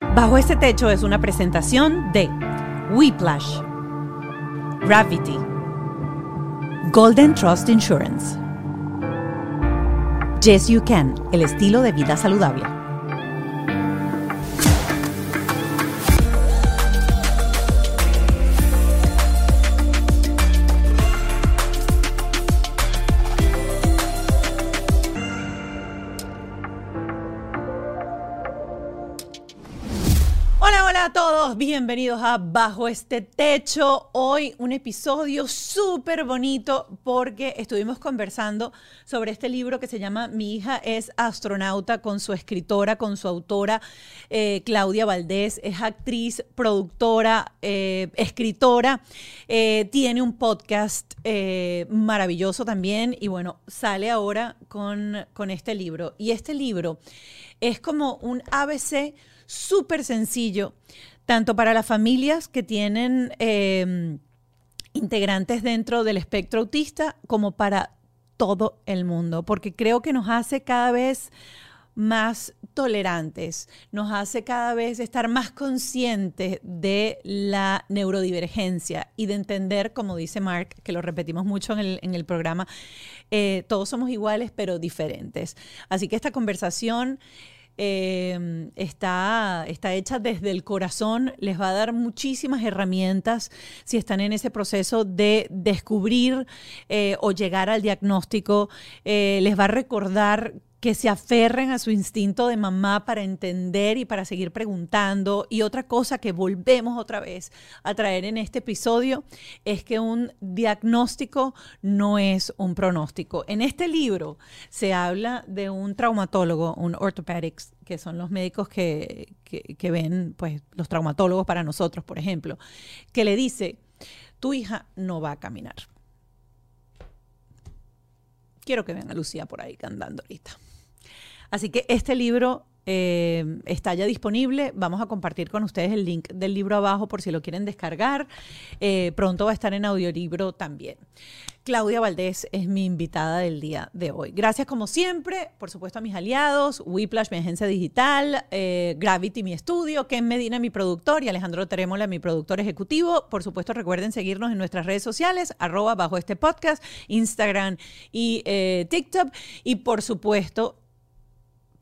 Bajo este techo es una presentación de Whiplash, Gravity, Golden Trust Insurance, Yes You Can, el estilo de vida saludable. Hola, hola a todos, bienvenidos a Bajo este Techo. Hoy un episodio súper bonito porque estuvimos conversando sobre este libro que se llama Mi hija es astronauta con su escritora, con su autora eh, Claudia Valdés. Es actriz, productora, eh, escritora. Eh, tiene un podcast maravilloso también y bueno, sale ahora con, con este libro. Y este libro es como un ABC súper sencillo, tanto para las familias que tienen eh, integrantes dentro del espectro autista como para todo el mundo, porque creo que nos hace cada vez más tolerantes, nos hace cada vez estar más conscientes de la neurodivergencia y de entender, como dice Mark, que lo repetimos mucho en el, en el programa, eh, todos somos iguales pero diferentes. Así que esta conversación eh, está, está hecha desde el corazón, les va a dar muchísimas herramientas si están en ese proceso de descubrir eh, o llegar al diagnóstico, eh, les va a recordar que se aferren a su instinto de mamá para entender y para seguir preguntando. Y otra cosa que volvemos otra vez a traer en este episodio es que un diagnóstico no es un pronóstico. En este libro se habla de un traumatólogo, un orthopedics, que son los médicos que, que, ven, pues, los traumatólogos para nosotros, por ejemplo, que le dice, tu hija no va a caminar. Quiero que vean a Lucía por ahí cantando ahorita. Así que este libro eh, está ya disponible. Vamos a compartir con ustedes el link del libro abajo por si lo quieren descargar. Eh, pronto va a estar en audiolibro también. Claudia Valdés es mi invitada del día de hoy. Gracias como siempre, por supuesto a mis aliados, Whiplash, mi agencia digital, eh, Gravity, mi estudio, Ken Medina, mi productor y Alejandro Terémola, mi productor ejecutivo. Por supuesto recuerden seguirnos en nuestras redes sociales, arroba bajo este podcast, Instagram y TikTok. Y por supuesto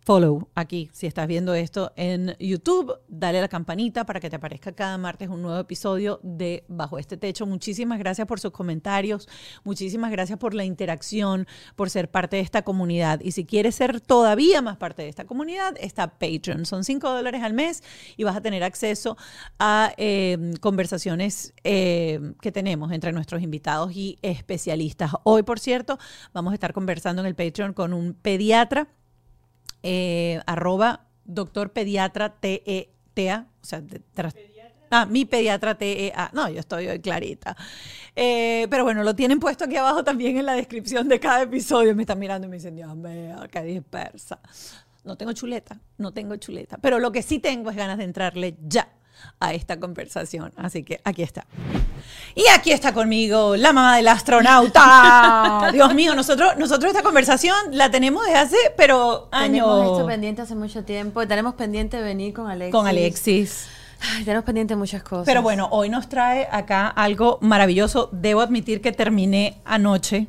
follow aquí, si estás viendo esto en YouTube, dale a la campanita para que te aparezca cada martes un nuevo episodio de Bajo este Techo. Muchísimas gracias por sus comentarios, muchísimas gracias por la interacción, por ser parte de esta comunidad. Y si quieres ser todavía más parte de esta comunidad, está Patreon. Son 5 dólares al mes y vas a tener acceso a eh, conversaciones eh, que tenemos entre nuestros invitados y especialistas. Hoy, por cierto, vamos a estar conversando en el Patreon con un pediatra eh, arroba doctor pediatra T-E-T-A, o sea, de, tras, Ah, mi pediatra TEA. No, yo estoy hoy clarita. Eh, pero bueno, lo tienen puesto aquí abajo también en la descripción de cada episodio. Me están mirando y me dicen, Dios mío, qué dispersa. No tengo chuleta, no tengo chuleta. Pero lo que sí tengo es ganas de entrarle ya a esta conversación. Así que aquí está. Y aquí está conmigo la mamá del astronauta. Dios mío, nosotros, nosotros esta conversación la tenemos desde hace, pero años. Tenemos esto pendiente hace mucho tiempo. Tenemos pendiente venir con Alexis. Con Alexis. Ay, tenemos pendiente muchas cosas. Pero bueno, hoy nos trae acá algo maravilloso. Debo admitir que terminé anoche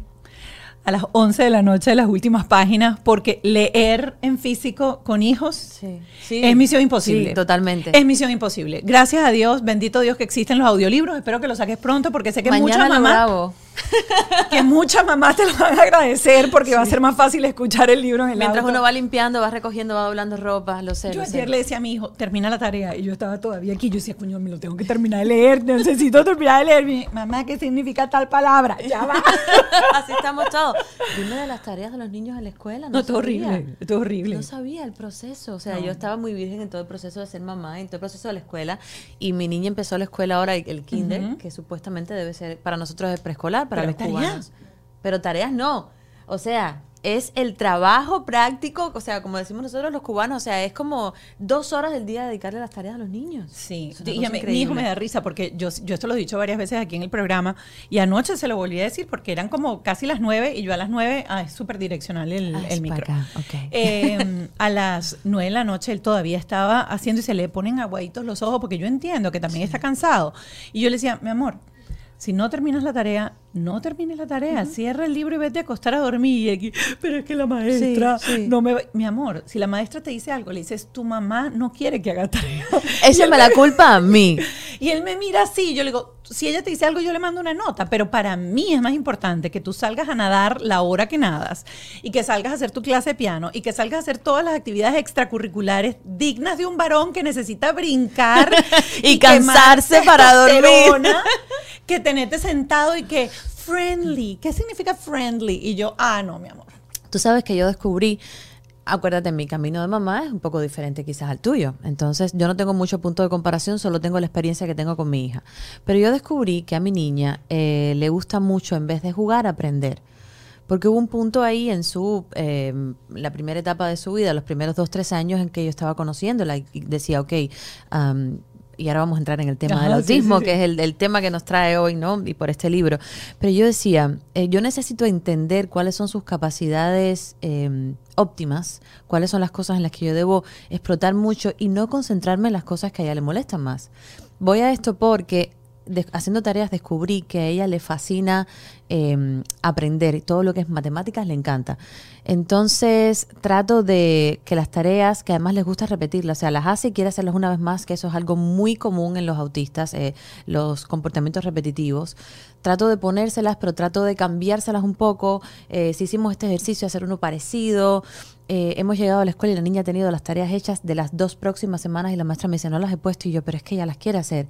a las 11 de la noche de las últimas páginas porque leer en físico con hijos Sí, sí. es misión imposible. Sí, totalmente. Es misión imposible. Gracias a Dios, bendito Dios que existen los audiolibros. Espero que los saques pronto porque sé que Mañana muchas mamás. que muchas mamás te lo van a agradecer porque va a ser más fácil escuchar el libro en el Mientras auto. uno va limpiando, va recogiendo, va doblando ropa, lo sé. Yo lo sé. ayer le decía a mi hijo, termina la tarea. Y yo estaba todavía aquí. Yo decía, coño, me lo tengo que terminar de leer. Necesito terminar de leer. Mi, Mamá, ¿qué significa tal palabra? Ya va. Así estamos todos. Dime de las tareas de los niños en la escuela. No, No, sabía. horrible. Es horrible. No sabía el proceso. O sea, yo estaba muy virgen en todo el proceso de ser mamá, en todo el proceso de la escuela. Y mi niña empezó la escuela ahora, el kinder, que supuestamente debe ser, para nosotros es preescolar, para Pero los tareas. cubanos. Pero tareas no. O sea, es el trabajo práctico, o sea, como decimos nosotros los cubanos, o sea, es como dos horas del día dedicarle las tareas a los niños. Sí, y cosa a mí- mi hijo me da risa porque yo, yo esto lo he dicho varias veces aquí en el programa y anoche se lo volví a decir porque eran como casi las nueve y yo a las nueve, ah, es súper direccional el, Ah, el micro. Eh, a las nueve de la noche él todavía estaba haciendo y se le ponen aguaditos los ojos porque yo entiendo que también está cansado. Y yo le decía, mi amor, si no terminas la tarea, no termines la tarea, cierra el libro y vete a acostar a dormir. Y aquí, pero es que la maestra Sí, sí. no me va-". Mi amor, si la maestra te dice algo, le dices, tu mamá no quiere que haga tarea. Y él me la culpa a mí. y él me mira así, yo le digo, si ella te dice algo, yo le mando una nota, pero para mí es más importante que tú salgas a nadar la hora que nadas y que salgas a hacer tu clase de piano y que salgas a hacer todas las actividades extracurriculares dignas de un varón que necesita brincar Y quemar cansarse para dormir. que tenerte sentado y que friendly, ¿qué significa friendly? Y yo, ah, no, mi amor. Tú sabes que yo descubrí, acuérdate, mi camino de mamá es un poco diferente quizás al tuyo. Entonces, yo no tengo mucho punto de comparación, solo tengo la experiencia que tengo con mi hija. Pero yo descubrí que a mi niña eh, le gusta mucho, en vez de jugar, aprender. Porque hubo un punto ahí en su, eh, la primera etapa de su vida, los primeros dos, tres años en que yo estaba conociéndola y decía, ok, am, y ahora vamos a entrar en el tema del sí, autismo, sí, que es el, el tema que nos trae hoy, ¿no? Y por este libro. Pero yo decía, eh, yo necesito entender cuáles son sus capacidades eh, óptimas, cuáles son las cosas en las que yo debo explotar mucho y no concentrarme en las cosas que a ella le molestan más. Voy a esto porque haciendo tareas descubrí que a ella le fascina eh, aprender y todo lo que es matemáticas le encanta. Entonces trato de que las tareas, que además les gusta repetirlas, o sea, las hace y quiere hacerlas una vez más, que eso es algo muy común en los autistas, eh, los comportamientos repetitivos. Trato de ponérselas, pero trato de cambiárselas un poco. Eh, si hicimos este ejercicio, hacer uno parecido. Eh, hemos llegado a la escuela y la niña ha tenido las tareas hechas de las dos próximas semanas y la maestra me dice, no las he puesto y yo, pero es que ella las quiere hacer.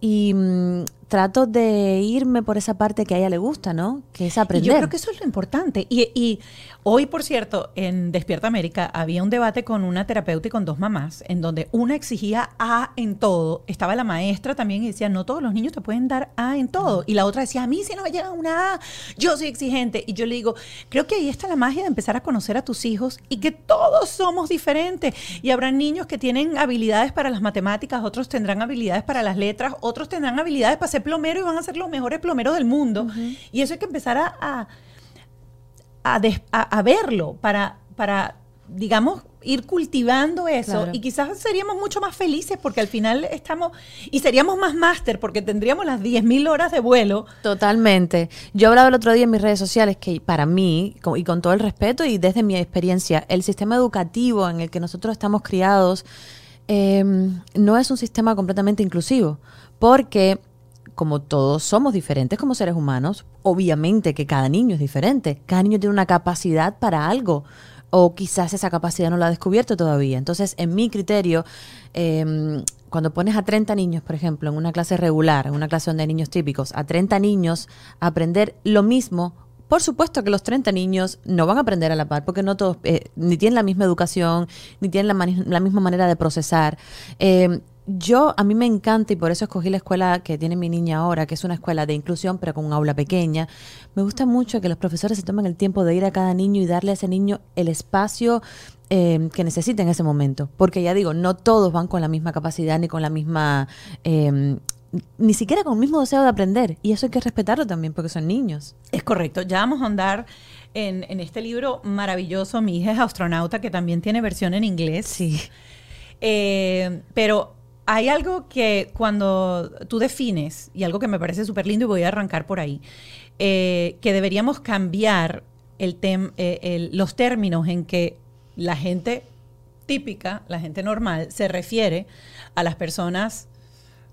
Y mm, trato de irme por esa parte que a ella le gusta, ¿no? Que es Y aprender. yo creo que eso es lo importante. Y, y hoy, por cierto, en Despierta América había un debate con una terapeuta y con dos mamás, en donde una exigía A en todo. Estaba la maestra también y decía, no todos los niños te pueden dar A en todo. Y la otra decía, a mí si no me llega una A, yo soy exigente. Y yo le digo, creo que ahí está la magia de empezar a conocer a tus hijos y que todos somos diferentes. Y habrá niños que tienen habilidades para las matemáticas, otros tendrán habilidades para las letras, otros tendrán habilidades para ser plomero y van a ser los mejores plomeros del mundo. Y eso hay que empezar a, a, a des- a- a verlo para, para, digamos, ir cultivando eso. Claro. Y quizás seríamos mucho más felices porque al final estamos, y seríamos más máster porque tendríamos las 10.000 horas de vuelo. Totalmente. Yo hablaba el otro día en mis redes sociales que para mí, y con todo el respeto y desde mi experiencia, el sistema educativo en el que nosotros estamos criados eh, no es un sistema completamente inclusivo, porque como todos somos diferentes como seres humanos, obviamente que cada niño es diferente, cada niño tiene una capacidad para algo. O quizás esa capacidad no la ha descubierto todavía. Entonces, en mi criterio, eh, cuando pones a 30 niños, por ejemplo, en una clase regular, en una clase donde hay niños típicos, a 30 niños aprender lo mismo, por supuesto que los 30 niños no van a aprender a la par, porque no todos, eh, ni tienen la misma educación, ni tienen la, misma manera de procesar. Eh, yo, a mí me encanta, y por eso escogí la escuela que tiene mi niña ahora, que es una escuela de inclusión, pero con un aula pequeña. Me gusta mucho que los profesores se tomen el tiempo de ir a cada niño y darle a ese niño el espacio eh, que necesita en ese momento. Porque ya digo, no todos van con la misma capacidad ni con la misma... eh, ni siquiera con el mismo deseo de aprender. Y eso hay que respetarlo también, porque son niños. Es correcto. Ya vamos a andar en, en este libro maravilloso. Mi hija es astronauta, que también tiene versión en inglés. Sí. Eh, pero hay algo que cuando tú defines, y algo que me parece súper lindo, y voy a arrancar por ahí, eh, que deberíamos cambiar el tem- eh, los términos en que la gente típica, la gente normal, se refiere a las personas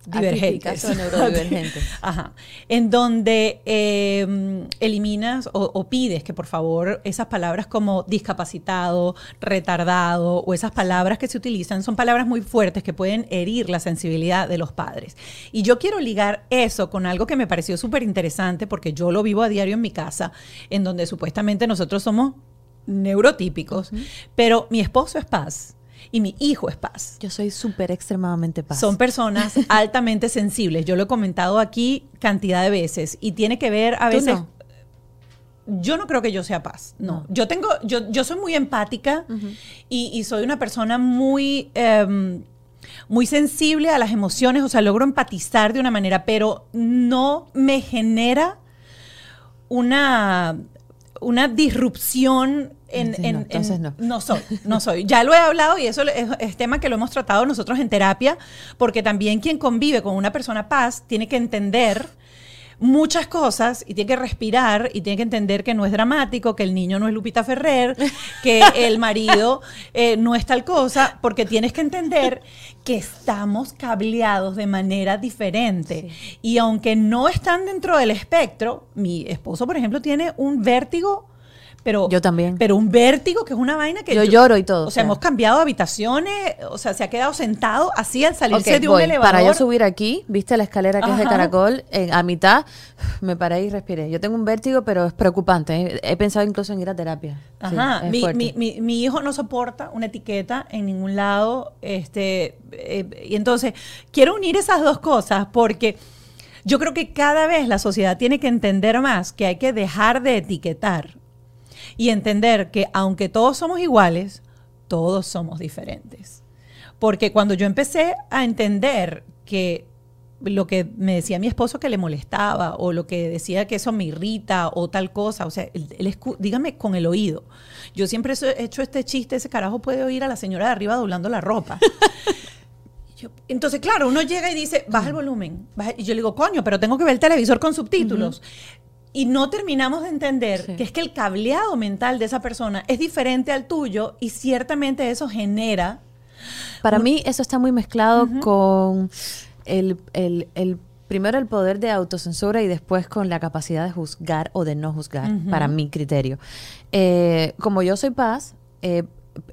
divergentes. Atípicas o neurodivergentes. Ajá. En donde eh, eliminas o, o pides que por favor esas palabras como discapacitado, retardado o esas palabras que se utilizan son palabras muy fuertes que pueden herir la sensibilidad de los padres. Y yo quiero ligar eso con algo que me pareció súper interesante porque yo lo vivo a diario en mi casa, en donde supuestamente nosotros somos neurotípicos, pero mi esposo es paz y mi hijo es paz. Yo soy súper extremadamente paz. Son personas altamente sensibles. Yo lo he comentado aquí cantidad de veces y tiene que ver a veces. no. Yo no creo que yo sea paz. No. No. Yo tengo, yo, yo soy muy empática y, y soy una persona muy, em, muy sensible a las emociones. O sea, logro empatizar de una manera, pero no me genera una, una disrupción en, Sí, no, en- entonces en- no. soy, no soy. Ya lo he hablado y eso es, es tema que lo hemos tratado nosotros en terapia, porque también quien convive con una persona paz tiene que entender muchas cosas y tiene que respirar y tiene que entender que no es dramático, que el niño no es Lupita Ferrer, que el marido eh, no es tal cosa, porque tienes que entender que estamos cableados de manera diferente. Y aunque no están dentro del espectro, mi esposo, por ejemplo, tiene un vértigo. Pero, Yo también. Pero un vértigo que es una vaina que Yo lloro y todo, O o sea, hemos cambiado habitaciones, o sea, se ha quedado sentado así al salirse Ok, de un voy. elevador. Para yo subir aquí, viste la escalera que es de caracol, en- a mitad me paré y respiré. Yo tengo un vértigo, pero es preocupante. He pensado incluso en ir a terapia. Ajá, es mi, fuerte. mi- mi- mi hijo no soporta una etiqueta en ningún lado. Este, eh, y entonces, quiero unir esas dos cosas porque yo creo que cada vez la sociedad tiene que entender más que hay que dejar de etiquetar y entender que aunque todos somos iguales, todos somos diferentes. Porque cuando yo empecé a entender que lo que me decía mi esposo que le molestaba o lo que decía que eso me irrita o tal cosa, o sea, él, él dígame con el oído. Yo siempre he hecho este chiste, ese carajo puede oír a la señora de arriba doblando la ropa. Yo- entonces, claro, uno llega y dice, baja el volumen. baja- y yo le digo, coño, pero tengo que ver el televisor con subtítulos. Y no terminamos de entender Sí. que es que el cableado mental de esa persona es diferente al tuyo y ciertamente eso genera Para mí eso está muy mezclado con el, el- el- primero el poder de autocensura y después con la capacidad de juzgar o de no juzgar, para mi criterio. Eh, como yo soy paz, eh,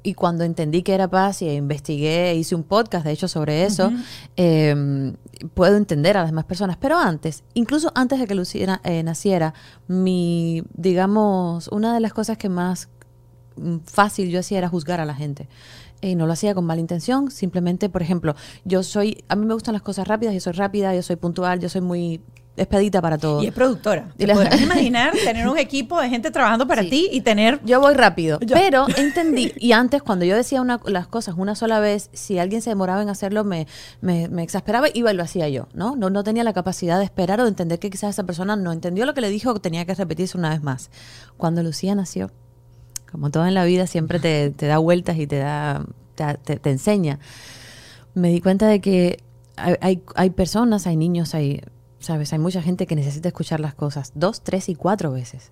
y cuando entendí que era paz y investigué, hice un podcast de hecho sobre eso, eh, puedo entender a las demás personas. Pero antes, incluso antes de que Luciana eh, naciera, mi, digamos, una de las cosas que más mm, fácil yo hacía era juzgar a la gente. Y no lo hacía con mala intención, simplemente, por ejemplo, yo soy, a mí me gustan las cosas rápidas, yo soy rápida, yo soy puntual, yo soy muy expedita para todo. Y es productora. ¿Te la- podrás imaginar tener un equipo de gente trabajando para Sí. ti y tener... Yo voy rápido, Yo- pero entendí, y antes cuando yo decía una- las cosas una sola vez, si alguien se demoraba en hacerlo, me, me, me exasperaba, iba y lo hacía yo, ¿no? ¿no? No tenía la capacidad de esperar o de entender que quizás esa persona no entendió lo que le dijo o tenía que repetirse una vez más. Cuando Lucía nació, como todo en la vida, siempre te, te da vueltas y te da te, te- te enseña. Me di cuenta de que hay, hay, hay personas, hay niños, hay, sabes, hay mucha gente que necesita escuchar las cosas dos, tres y cuatro veces.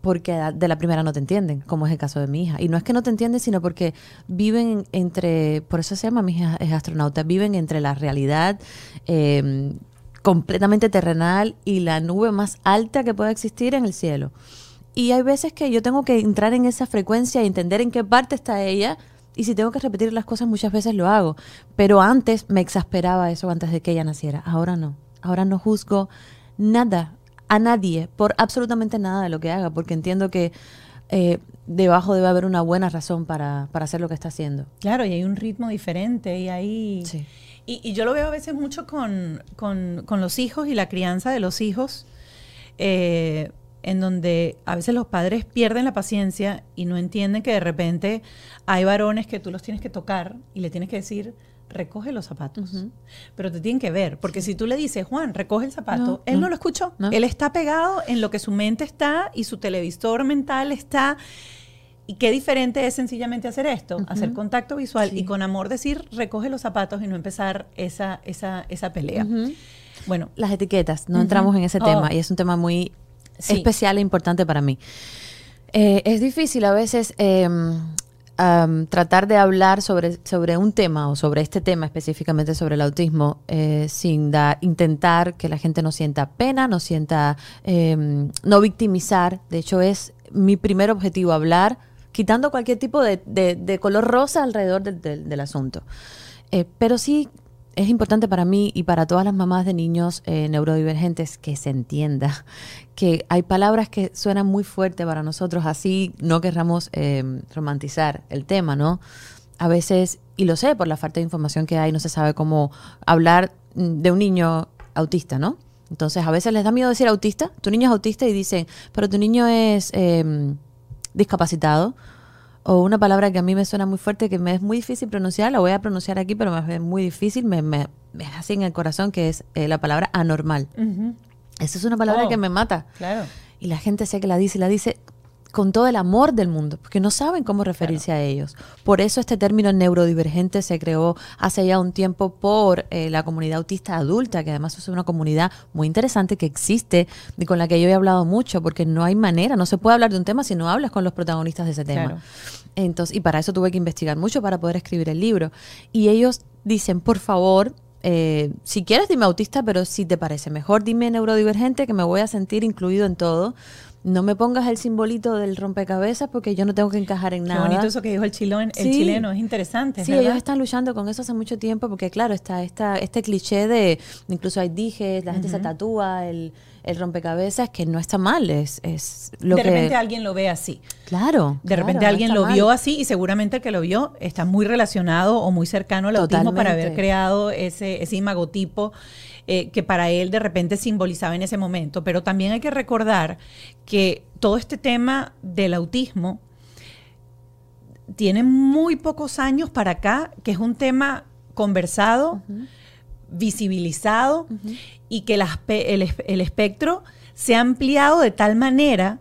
Porque de la primera no te entienden, como es el caso de mi hija. Y no es que no te entienden, sino porque viven entre, por eso se llama mi hija es astronauta, viven entre la realidad eh, completamente terrenal y la nube más alta que pueda existir en el cielo. Y hay veces que yo tengo que entrar en esa frecuencia y entender en qué parte está ella. Y si tengo que repetir las cosas, muchas veces lo hago. Pero antes me exasperaba eso antes de que ella naciera. Ahora no. Ahora no juzgo nada, a nadie, por absolutamente nada de lo que haga, porque entiendo que eh, debajo debe haber una buena razón para, para hacer lo que está haciendo. Claro, y hay un ritmo diferente y hay... Sí. Y, y yo lo veo a veces mucho con, con- con los hijos y la crianza de los hijos, eh, en donde a veces los padres pierden la paciencia y no entienden que de repente hay varones que tú los tienes que tocar y le tienes que decir, recoge los zapatos. Pero te tienen que ver, porque si tú le dices, Juan, recoge el zapato, No, él no, no. lo escuchó. No. Él está pegado en lo que su mente está y su televisor mental está. Y qué diferente es sencillamente hacer esto, hacer contacto visual y con amor decir recoge los zapatos y no empezar esa, esa, esa pelea. Bueno, Las etiquetas, no entramos en ese Oh. tema y es un tema muy Sí. especial e importante para mí. Eh, es difícil a veces eh, am, tratar de hablar sobre, sobre un tema o sobre este tema específicamente sobre el autismo eh, sin dar, intentar que la gente no sienta pena, no sienta, em, no victimizar. De hecho, es mi primer objetivo hablar, quitando cualquier tipo de, de- de color rosa alrededor del- del asunto. Eh, pero sí es importante para mí y para todas las mamás de niños eh, neurodivergentes que se entienda que hay palabras que suenan muy fuerte para nosotros, así no querramos eh, romantizar el tema, ¿no? A veces, y lo sé por la falta de información que hay, no se sabe cómo hablar de un niño autista, ¿no? Entonces, a veces les da miedo decir autista. Tu niño es autista y dicen, pero tu niño es eh, discapacitado. O una palabra que a mí me suena muy fuerte, que me es muy difícil pronunciar, la voy a pronunciar aquí, pero me es muy difícil, me, me, me es así en el corazón, que es eh, la palabra anormal. Esa es una palabra Oh. que me mata. Claro. Y la gente sé que la dice y la dice con todo el amor del mundo, porque no saben cómo referirse a ellos. Por eso este término neurodivergente se creó hace ya un tiempo por eh, la comunidad autista adulta, que además es una comunidad muy interesante que existe y con la que yo he hablado mucho, porque no hay manera, no se puede hablar de un tema si no hablas con los protagonistas de ese tema. Claro. Entonces, y para eso tuve que investigar mucho para poder escribir el libro. Y ellos dicen, por favor, eh, si quieres dime autista, pero si te parece mejor dime neurodivergente, que me voy a sentir incluido en todo. No me pongas el simbolito del rompecabezas porque yo no tengo que encajar en Qué nada. bonito eso que dijo el chileno, el Sí. chileno, es interesante. Sí, ¿verdad? ellos están luchando con eso hace mucho tiempo porque, claro, está esta, este cliché de, incluso hay dijes, la gente se tatúa el, el rompecabezas, que no está mal, es, es lo de que... repente alguien lo ve así. Claro. De claro, repente alguien lo mal. vio así y seguramente el que lo vio está muy relacionado o muy cercano al autismo para haber Totalmente. creado ese, ese imagotipo eh, que para él de repente simbolizaba en ese momento. Pero también hay que recordar que todo este tema del autismo tiene muy pocos años para acá, que es un tema conversado, visibilizado y que el, espectro se ha ampliado de tal manera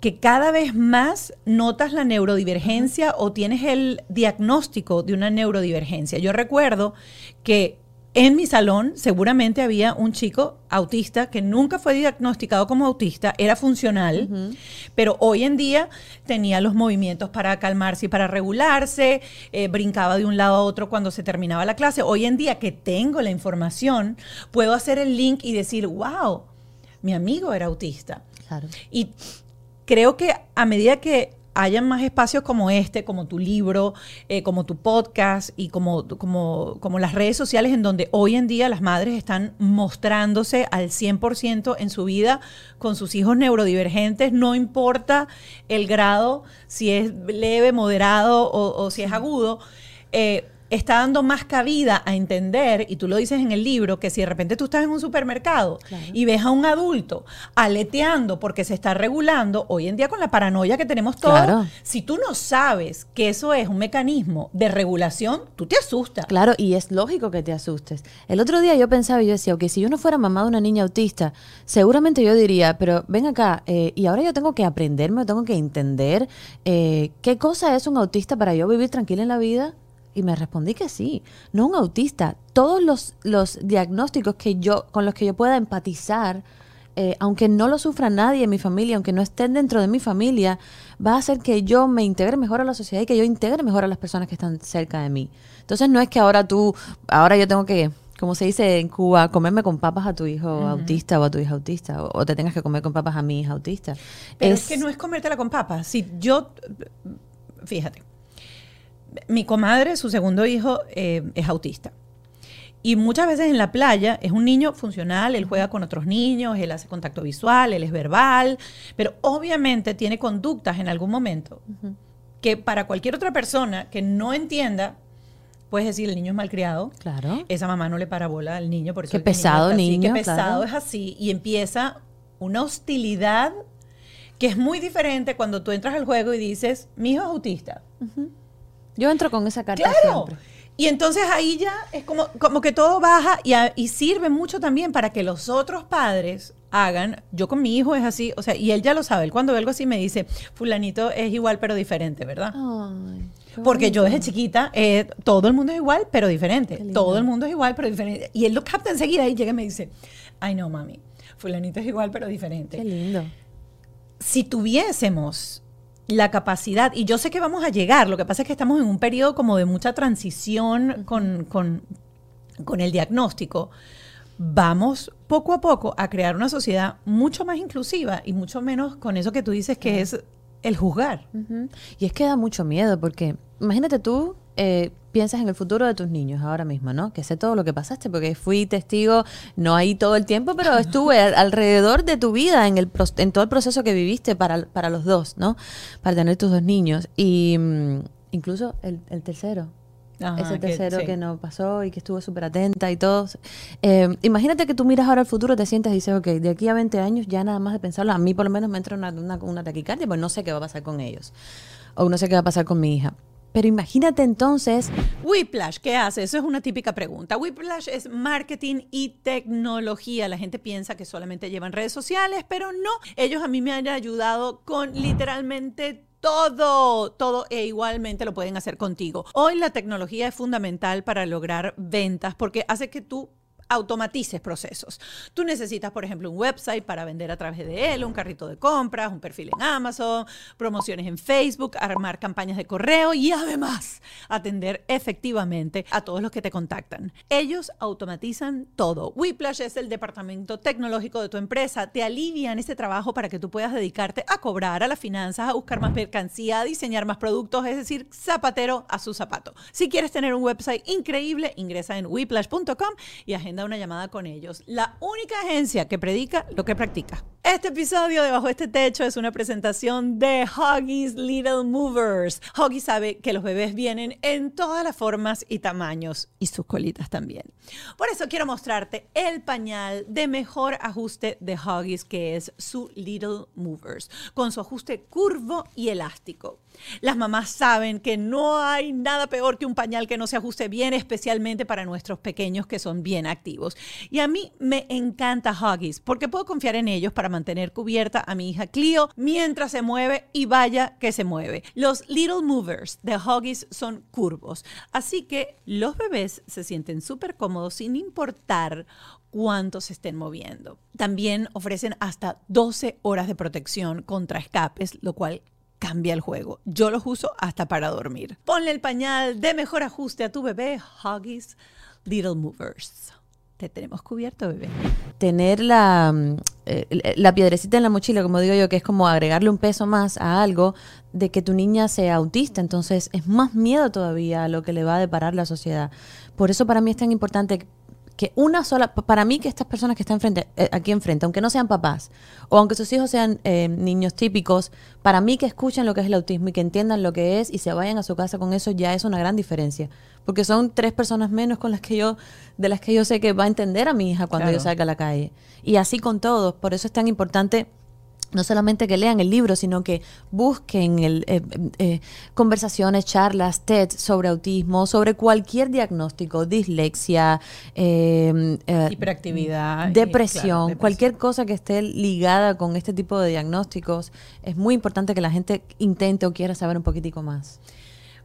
que cada vez más notas la neurodivergencia o tienes el diagnóstico de una neurodivergencia. Yo recuerdo que en mi salón seguramente había un chico autista que nunca fue diagnosticado como autista, era funcional, pero hoy en día tenía los movimientos para calmarse y para regularse, eh, brincaba de un lado a otro cuando se terminaba la clase. Hoy en día que tengo la información, puedo hacer el link y decir, wow, mi amigo era autista. Claro. Y creo que a medida que hayan más espacios como este, como tu libro, eh, como tu podcast y como, como, como las redes sociales en donde hoy en día las madres están mostrándose al 100% en su vida con sus hijos neurodivergentes, no importa el grado, si es leve, moderado o, o si es agudo. eh, está dando más cabida a entender, y tú lo dices en el libro, que si de repente tú estás en un supermercado y ves a un adulto aleteando porque se está regulando, hoy en día con la paranoia que tenemos todos, Claro. si tú no sabes que eso es un mecanismo de regulación, tú te asustas. Claro, y es lógico que te asustes. El otro día yo pensaba y yo decía, ok, si yo no fuera mamá de una niña autista, seguramente yo diría, pero ven acá, eh, y ahora yo tengo que aprenderme, tengo que entender eh, qué cosa es un autista para yo vivir tranquila en la vida. Y me respondí que sí, no un autista. Todos los, los diagnósticos que yo, con los que yo pueda empatizar, eh, aunque no lo sufra nadie en mi familia, aunque no estén dentro de mi familia, va a hacer que yo me integre mejor a la sociedad y que yo integre mejor a las personas que están cerca de mí. Entonces no es que ahora tú, ahora yo tengo que, como se dice en Cuba, comerme con papas a tu hijo autista o a tu hija autista, o, o te tengas que comer con papas a mi hija autista. Pero es, que no es comértela con papas. Si yo, fíjate, mi comadre, su segundo hijo, eh, es autista. Y muchas veces en la playa es un niño funcional, él juega con otros niños, él hace contacto visual, él es verbal, pero obviamente tiene conductas en algún momento que para cualquier otra persona que no entienda, puedes decir el niño es malcriado, Claro. esa mamá no le para bola al niño, por eso Qué pesado así, niño, qué pesado claro. es así y empieza una hostilidad que es muy diferente cuando tú entras al juego y dices, mi hijo es autista. Yo entro con esa carta Claro. siempre. Y entonces ahí ya es como, como que todo baja y, a- y sirve mucho también para que los otros padres hagan, yo con mi hijo es así, o sea, y él ya lo sabe, él cuando ve algo así me dice, fulanito es igual pero diferente, ¿verdad? Ay, Porque yo desde chiquita, eh, todo el mundo es igual, pero diferente. Todo el mundo es igual, pero diferente. Y él lo capta enseguida y llega y me dice, ay no, mami, fulanito es igual, pero diferente. Qué lindo. Si tuviésemos la capacidad, y yo sé que vamos a llegar, lo que pasa es que estamos en un periodo como de mucha transición con, con, con el diagnóstico. Vamos poco a poco a crear una sociedad mucho más inclusiva y mucho menos con eso que tú dices que es el juzgar. Y es que da mucho miedo porque imagínate tú eh, piensas en el futuro de tus niños ahora mismo, ¿no? Que sé todo lo que pasaste porque fui testigo, no ahí todo el tiempo, pero estuve al- alrededor de tu vida en, el, en todo el proceso que viviste para, para los dos, ¿no? Para tener tus dos niños. Y mm, incluso el, el tercero. Ajá, ese que- tercero sí. que, no pasó y que estuvo súper atenta y todo. Eh, imagínate que tú miras ahora al futuro, te sientes y dices, ok, de aquí a 20 años ya nada más de pensarlo, a mí por lo menos me entra una, una, una taquicardia, pues no sé qué va a pasar con ellos. O no sé qué va a pasar con mi hija. Pero imagínate entonces, Whiplash, ¿qué hace? Eso es una típica pregunta. Whiplash es marketing y tecnología. La gente piensa que solamente llevan redes sociales, pero no. Ellos a mí me han ayudado con literalmente todo, todo e igualmente lo pueden hacer contigo. Hoy la tecnología es fundamental para lograr ventas porque hace que tú automatices procesos. Tú necesitas, por ejemplo, un website para vender a través de él, un carrito de compras, un perfil en Amazon, promociones en Facebook, armar campañas de correo y además atender efectivamente a todos los que te contactan. Ellos automatizan todo. Whiplash es el departamento tecnológico de tu empresa. Te alivian ese trabajo para que tú puedas dedicarte a cobrar, a las finanzas, a buscar más mercancía, a diseñar más productos, es decir, zapatero a su zapato. Si quieres tener un website increíble, ingresa en whiplash.com y agenda una llamada con ellos. La única agencia que predica lo que practica. Este episodio de Bajo este Techo es una presentación de Huggies Little Movers. Huggies sabe que los bebés vienen en todas las formas y tamaños y sus colitas también. Por eso quiero mostrarte el pañal de mejor ajuste de Huggies que es su Little Movers, con su ajuste curvo y elástico. Las mamás saben que no hay nada peor que un pañal que no se ajuste bien, especialmente para nuestros pequeños que son bien activos. Y a mí me encanta Huggies porque puedo confiar en ellos para mantener cubierta a mi hija Clio mientras se mueve y vaya que se mueve. Los Little Movers de Huggies son curvos, así que los bebés se sienten súper cómodos sin importar cuánto se estén moviendo. También ofrecen hasta 12 horas de protección contra escapes, lo cual cambia el juego. Yo los uso hasta para dormir. Ponle el pañal de mejor ajuste a tu bebé, Huggies Little Movers. Te tenemos cubierto, bebé. tener la, mm, eh, la piedrecita en la mochila, como digo yo, que es como agregarle un peso más a algo de que tu niña sea autista. Entonces es más miedo todavía a lo que le va a deparar la sociedad. Por eso para mí es tan importante que una sola, para mí que estas personas que están enfrente, eh, aquí enfrente, aunque no sean papás, o aunque sus hijos sean eh, niños típicos, para mí que escuchen lo que es el autismo y que entiendan lo que es y se vayan a su casa con eso ya es una gran diferencia. Porque son tres personas menos con las que yo, de las que yo sé que va a entender a mi hija cuando Claro. yo salga a la calle. Y así con todos. Por eso es tan importante no solamente que lean el libro, sino que busquen el, eh, eh, conversaciones, charlas, TED sobre autismo, sobre cualquier diagnóstico, dislexia, eh, eh, Hiperactividad. depresión, claro, depresión. cualquier cosa que esté ligada con este tipo de diagnósticos. Es muy importante que la gente intente o quiera saber un poquitico más.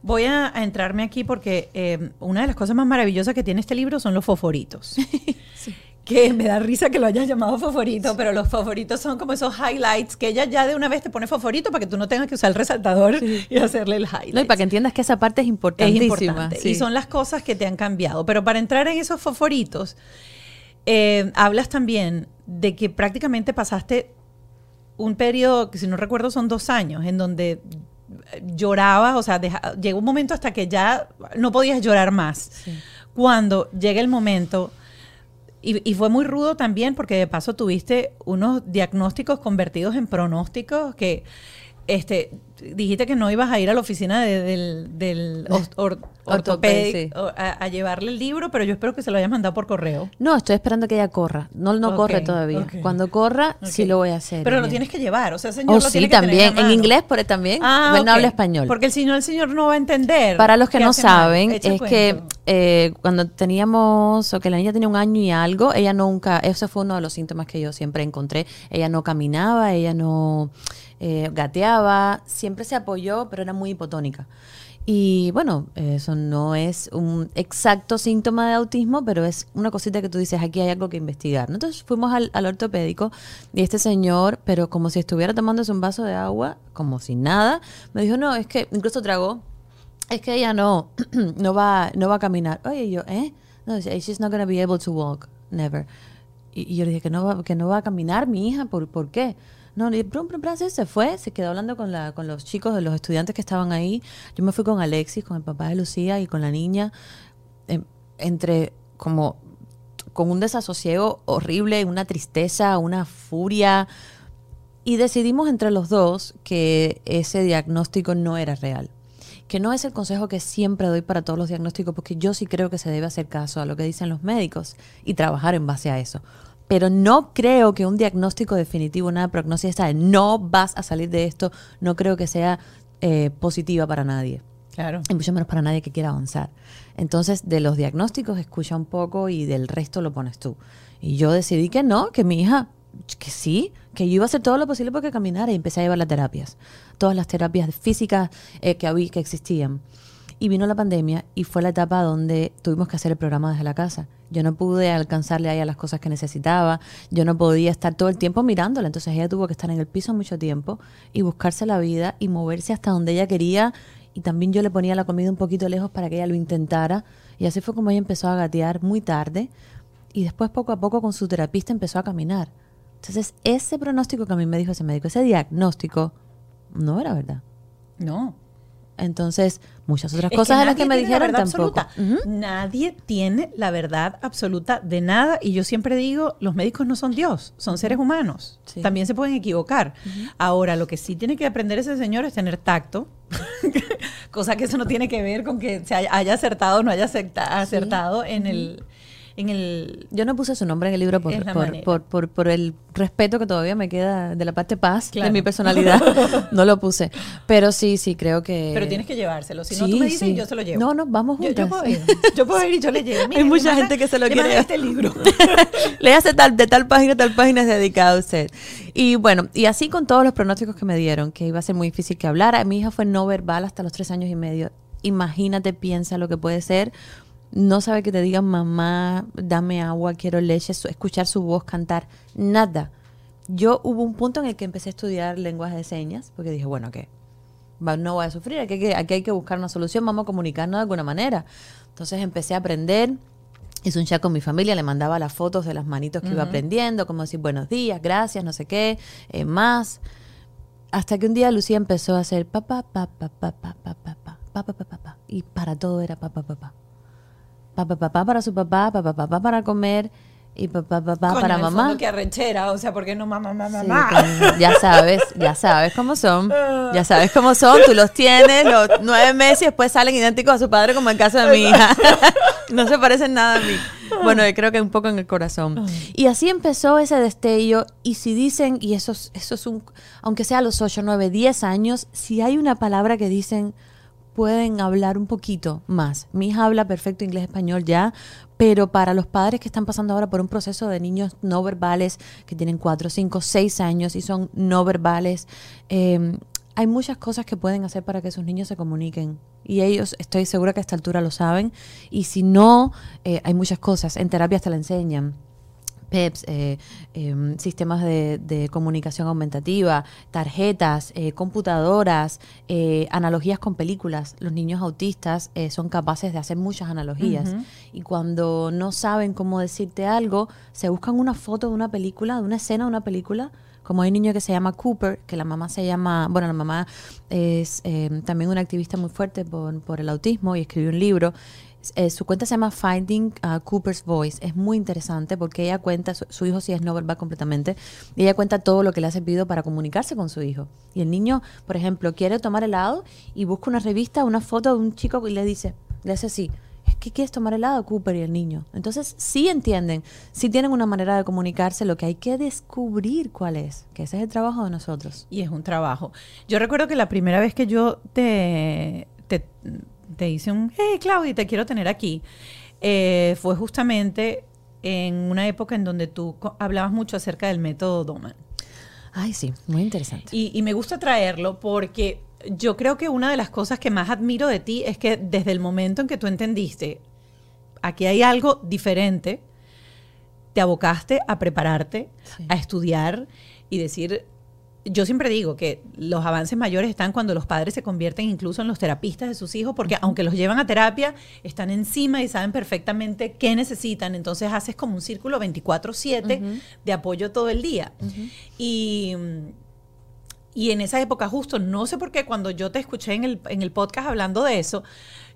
Voy a, a entrarme aquí porque eh, una de las cosas más maravillosas que tiene este libro son los fosforitos. Que me da risa que lo hayas llamado fosforito, pero los favoritos son como esos highlights que ella ya de una vez te pone favorito para que tú no tengas que usar el resaltador y hacerle el highlight. No, y para que entiendas que esa parte es es importantísima. importante. sí. Y son las cosas que te han cambiado. Pero para entrar en esos fosforitos, eh, hablas también de que prácticamente pasaste un periodo, que si no recuerdo son dos años, en donde llorabas, o sea, deja- llegó un momento hasta que ya no podías llorar más. Cuando llega el momento, y, fue muy rudo también porque de paso tuviste unos diagnósticos convertidos en pronósticos que este, dijiste que no ibas a ir a la oficina de- del, del or- Ortoped, a, a llevarle el libro, pero yo espero que se lo hayas mandado por correo. No, estoy esperando que ella corra. No, no corre todavía. Cuando corra, sí lo voy a hacer. Pero lo tienes que llevar, o sea, el señor Oh, lo sí, tiene que también. En inglés por también. Ah, él no habla español. Porque el señor, el señor no va a entender. Para los que no saben, es que eh, cuando teníamos, o que la niña tenía un año y algo, ella nunca, ese fue uno de los síntomas que yo siempre encontré. Ella no caminaba, ella no eh, gateaba, siempre se apoyó, pero era muy hipotónica. Y bueno, eso no es un exacto síntoma de autismo, pero es una cosita que tú dices, aquí hay algo que investigar. ¿no? Entonces fuimos al, al ortopédico y este señor, pero como si estuviera tomándose un vaso de agua, como si nada, me dijo, no, es que incluso tragó, es que ella no, no va, no va a caminar. Oye, yo, ¿eh? No, she's not gonna be able to walk, never. Y, y yo le dije que no va, que no va a caminar mi hija, ¿por, ¿por qué? No, y brum, brum, se fue, se quedó hablando con, la, con los chicos, los estudiantes que estaban ahí. Yo me fui con Alexis, con el papá de Lucía y con la niña, em, entre como con un desasosiego horrible, una tristeza, una furia. Y decidimos entre los dos que ese diagnóstico no era real. Que no es el consejo que siempre doy para todos los diagnósticos, porque yo sí creo que se debe hacer caso a lo que dicen los médicos y trabajar en base a eso pero no creo que un diagnóstico definitivo, una prognosis esta de no vas a salir de esto, no creo que sea eh, positiva para nadie. Claro. Y mucho menos para nadie que quiera avanzar. Entonces, de los diagnósticos escucha un poco y del resto lo pones tú. Y yo decidí que no, que mi hija, que sí, que yo iba a hacer todo lo posible porque caminara y empecé a llevar las terapias. Todas las terapias físicas eh, que había, que existían. Y vino la pandemia y fue la etapa donde tuvimos que hacer el programa desde la casa. Yo no pude alcanzarle a ella las cosas que necesitaba, yo no podía estar todo el tiempo mirándola, entonces ella tuvo que estar en el piso mucho tiempo y buscarse la vida y moverse hasta donde ella quería y también yo le ponía la comida un poquito lejos para que ella lo intentara y así fue como ella empezó a gatear muy tarde y después poco a poco con su terapista empezó a caminar. Entonces ese pronóstico que a mí me dijo ese médico, ese diagnóstico, no era verdad. No. Entonces, muchas otras Es cosas de las que me la dijeron tampoco. Nadie tiene la verdad absoluta de nada. Y yo siempre digo, los médicos no son Dios, son seres humanos. Sí. También se pueden equivocar. Ahora, lo que sí tiene que aprender ese señor es tener tacto. Cosa que eso no tiene que ver con que se haya, acertado o no haya acerta- acertado en el... En el Yo no puse su nombre en el libro por, por, por, por- por el respeto que todavía me queda de la parte paz Claro. de mi personalidad. no lo puse. Pero sí, sí, creo que... pero tienes que llevárselo. Si no, tú me dices sí. y yo se lo llevo. No, no, vamos juntas. yo puedo ir. Yo puedo ir y yo le llevo. Hay le mucha manda- gente que se lo le quiere este libro. Léase tal, de tal página tal página es dedicado a usted. Y bueno, y así con todos los pronósticos que me dieron, que iba a ser muy difícil que hablara. Mi hija fue no verbal hasta los tres años y medio. Imagínate, piensa lo que puede ser. No sabe que te digan mamá, dame agua, quiero leche, escuchar su voz cantar, nada. Yo hubo un punto en el que empecé a estudiar lenguaje de señas, porque dije, bueno, ¿qué? No voy a sufrir, aquí hay, que, aquí hay que buscar una solución, vamos a comunicarnos de alguna manera. Entonces empecé a aprender, hice un chat con mi familia, le mandaba las fotos de las manitos que iba aprendiendo, como decir buenos días, gracias, no sé qué, eh, más. Hasta que un día Lucía empezó a hacer papá, papá, papá, papá, papá, papá, papá, papá, y para todo era papá, papá. Papá, papá para su papá, papá, papá para comer y papá, papá Coño, para en el mamá. fondo que arrechera, o sea, ¿por qué no mamá, mamá, Sí, mamá? coño, ya sabes, ya sabes cómo son. Ya sabes cómo son, tú los tienes, los nueve meses y después salen idénticos a su padre, como en el caso de mi hija. no se parecen nada a mí. Bueno, yo creo que un poco en el corazón. Y así empezó ese destello. Y si dicen, y eso es, eso es un, aunque sea a los 8, 9, 10 años, si hay una palabra que dicen, pueden hablar un poquito más. Mi hija habla perfecto inglés español ya, pero para los padres que están pasando ahora por un proceso de niños no verbales, que tienen 4, 5, 6 años y son no verbales, eh, hay muchas cosas que pueden hacer para que sus niños se comuniquen. Y ellos, estoy segura que a esta altura lo saben. Y si no, eh, hay muchas cosas. En terapias te la enseñan. PEPs, eh, em, sistemas de, de comunicación aumentativa, tarjetas, eh, computadoras, eh, analogías con películas. Los niños autistas eh, son capaces de hacer muchas analogías. Y cuando no saben cómo decirte algo, se buscan una foto de una película, de una escena de una película. Como hay un niño que se llama Cooper, que la mamá se llama, bueno, la mamá es eh, también una activista muy fuerte por, por el autismo y escribió un libro. Eh, su cuenta se llama Finding uh, Cooper's Voice. Es muy interesante porque ella cuenta, su, hijo sí es no verbal completamente, y ella cuenta todo lo que le ha servido para comunicarse con su hijo. Y el niño, por ejemplo, quiere tomar helado y busca una revista, una foto de un chico y le dice, le hace así, ¿es que quieres tomar helado, Cooper y el niño? Entonces sí entienden, sí tienen una manera de comunicarse, lo que hay que descubrir cuál es, que ese es el trabajo de nosotros. Y es un trabajo. Yo recuerdo que la primera vez que yo te, te hice un, hey Claudia, te quiero tener aquí, eh, fue justamente en una época en donde tú hablabas mucho acerca del método Doman. Ay, sí, muy interesante. Y, y me gusta traerlo porque yo creo que una de las cosas que más admiro de ti es que desde el momento en que tú entendiste, aquí hay algo diferente, te abocaste a prepararte, Sí. a estudiar y decir, yo siempre digo que los avances mayores están cuando los padres se convierten incluso en los terapistas de sus hijos, porque aunque los llevan a terapia, están encima y saben perfectamente qué necesitan. Entonces haces como un círculo 24/7 de apoyo todo el día. Y... Y en esa época justo, no sé por qué, cuando yo te escuché en el, en el podcast hablando de eso,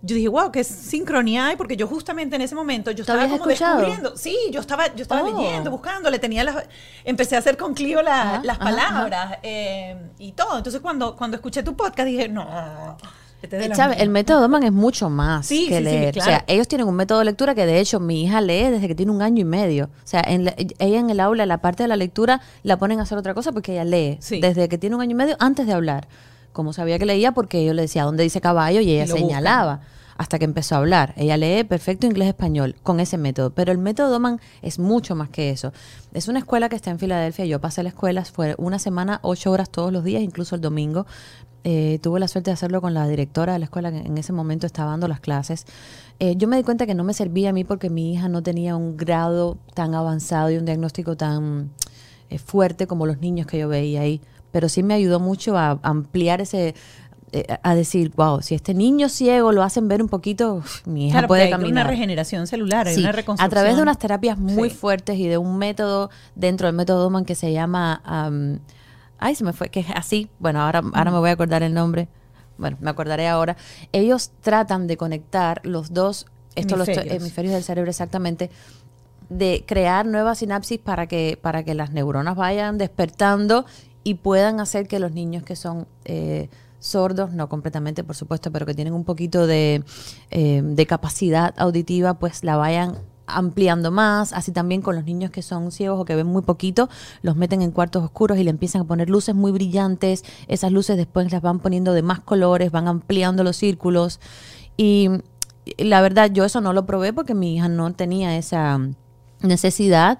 yo dije, wow, qué sincronía hay, porque yo justamente en ese momento, yo ¿Tú estaba como escuchado? descubriendo. Sí, yo estaba, yo estaba Oh. leyendo, buscando, le tenía las... Empecé a hacer con Clio la- Ajá, las ajá, palabras eh, y todo. Entonces cuando, cuando escuché tu podcast dije, no, este las ¿sabe? mías. El método Doman es mucho más Sí, que sí, sí, leer. claro. O sea, ellos tienen un método de lectura que de hecho mi hija lee desde que tiene un año y medio. O sea, en la- ella en el aula, la parte de la lectura, la ponen a hacer otra cosa porque ella lee desde que tiene un año y medio antes de hablar. Como sabía que leía porque yo le decía dónde dice caballo y ella busca. señalaba hasta que empezó a hablar. Ella lee perfecto inglés-español con ese método, pero el método Doman es mucho más que eso. Es una escuela que está en Filadelfia, yo pasé la escuela, fue una semana, ocho horas todos los días, incluso el domingo. Eh, tuve la suerte de hacerlo con la directora de la escuela que en ese momento estaba dando las clases. Eh, yo me di cuenta que no me servía a mí porque mi hija no tenía un grado tan avanzado y un diagnóstico tan eh, fuerte como los niños que yo veía ahí, pero sí me ayudó mucho a ampliar ese, eh, a decir, wow, si este niño ciego lo hacen ver un poquito, mi hija Claro, puede hay caminar. una regeneración celular, hay Sí, una a reconstrucción. través de unas terapias muy Sí. fuertes y de un método dentro del método Doman que se llama, am, ay, se me fue, que es así, bueno, ahora, ahora me voy a acordar el nombre, bueno, me acordaré ahora. Ellos tratan de conectar los dos, estos los Hemisferios. hemisferios del cerebro exactamente, de crear nuevas sinapsis para que, para que las neuronas vayan despertando y puedan hacer que los niños que son eh, sordos, no completamente por supuesto, pero que tienen un poquito de, eh, de capacidad auditiva, pues la vayan ampliando más, así también con los niños que son ciegos o que ven muy poquito, los meten en cuartos oscuros y le empiezan a poner luces muy brillantes, esas luces después las van poniendo de más colores, van ampliando los círculos. Y y la verdad yo eso no lo probé porque mi hija no tenía esa necesidad,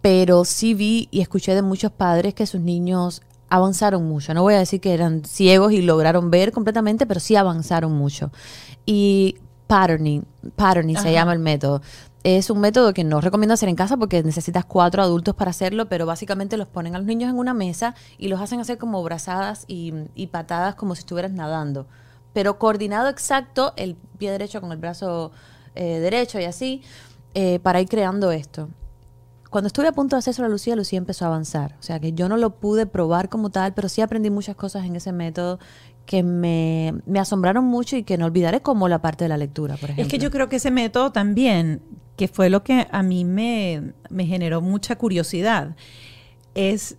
pero sí vi y escuché de muchos padres que sus niños avanzaron mucho. No voy a decir que eran ciegos y lograron ver completamente, pero sí avanzaron mucho. Y patterning, patterning se llama el método. Es un método que no recomiendo hacer en casa porque necesitas cuatro adultos para hacerlo, pero básicamente los ponen a los niños en una mesa y los hacen hacer como brazadas y, y patadas como si estuvieras nadando. Pero coordinado exacto, el pie derecho con el brazo eh, derecho y así, eh, para ir creando esto. Cuando estuve a punto de hacer eso a Lucía, Lucía empezó a avanzar. O sea que yo no lo pude probar como tal, pero sí aprendí muchas cosas en ese método que me, me asombraron mucho y que no olvidaré, como la parte de la lectura, por ejemplo. Es que yo creo que ese método también, que fue lo que a mí me, me generó mucha curiosidad, es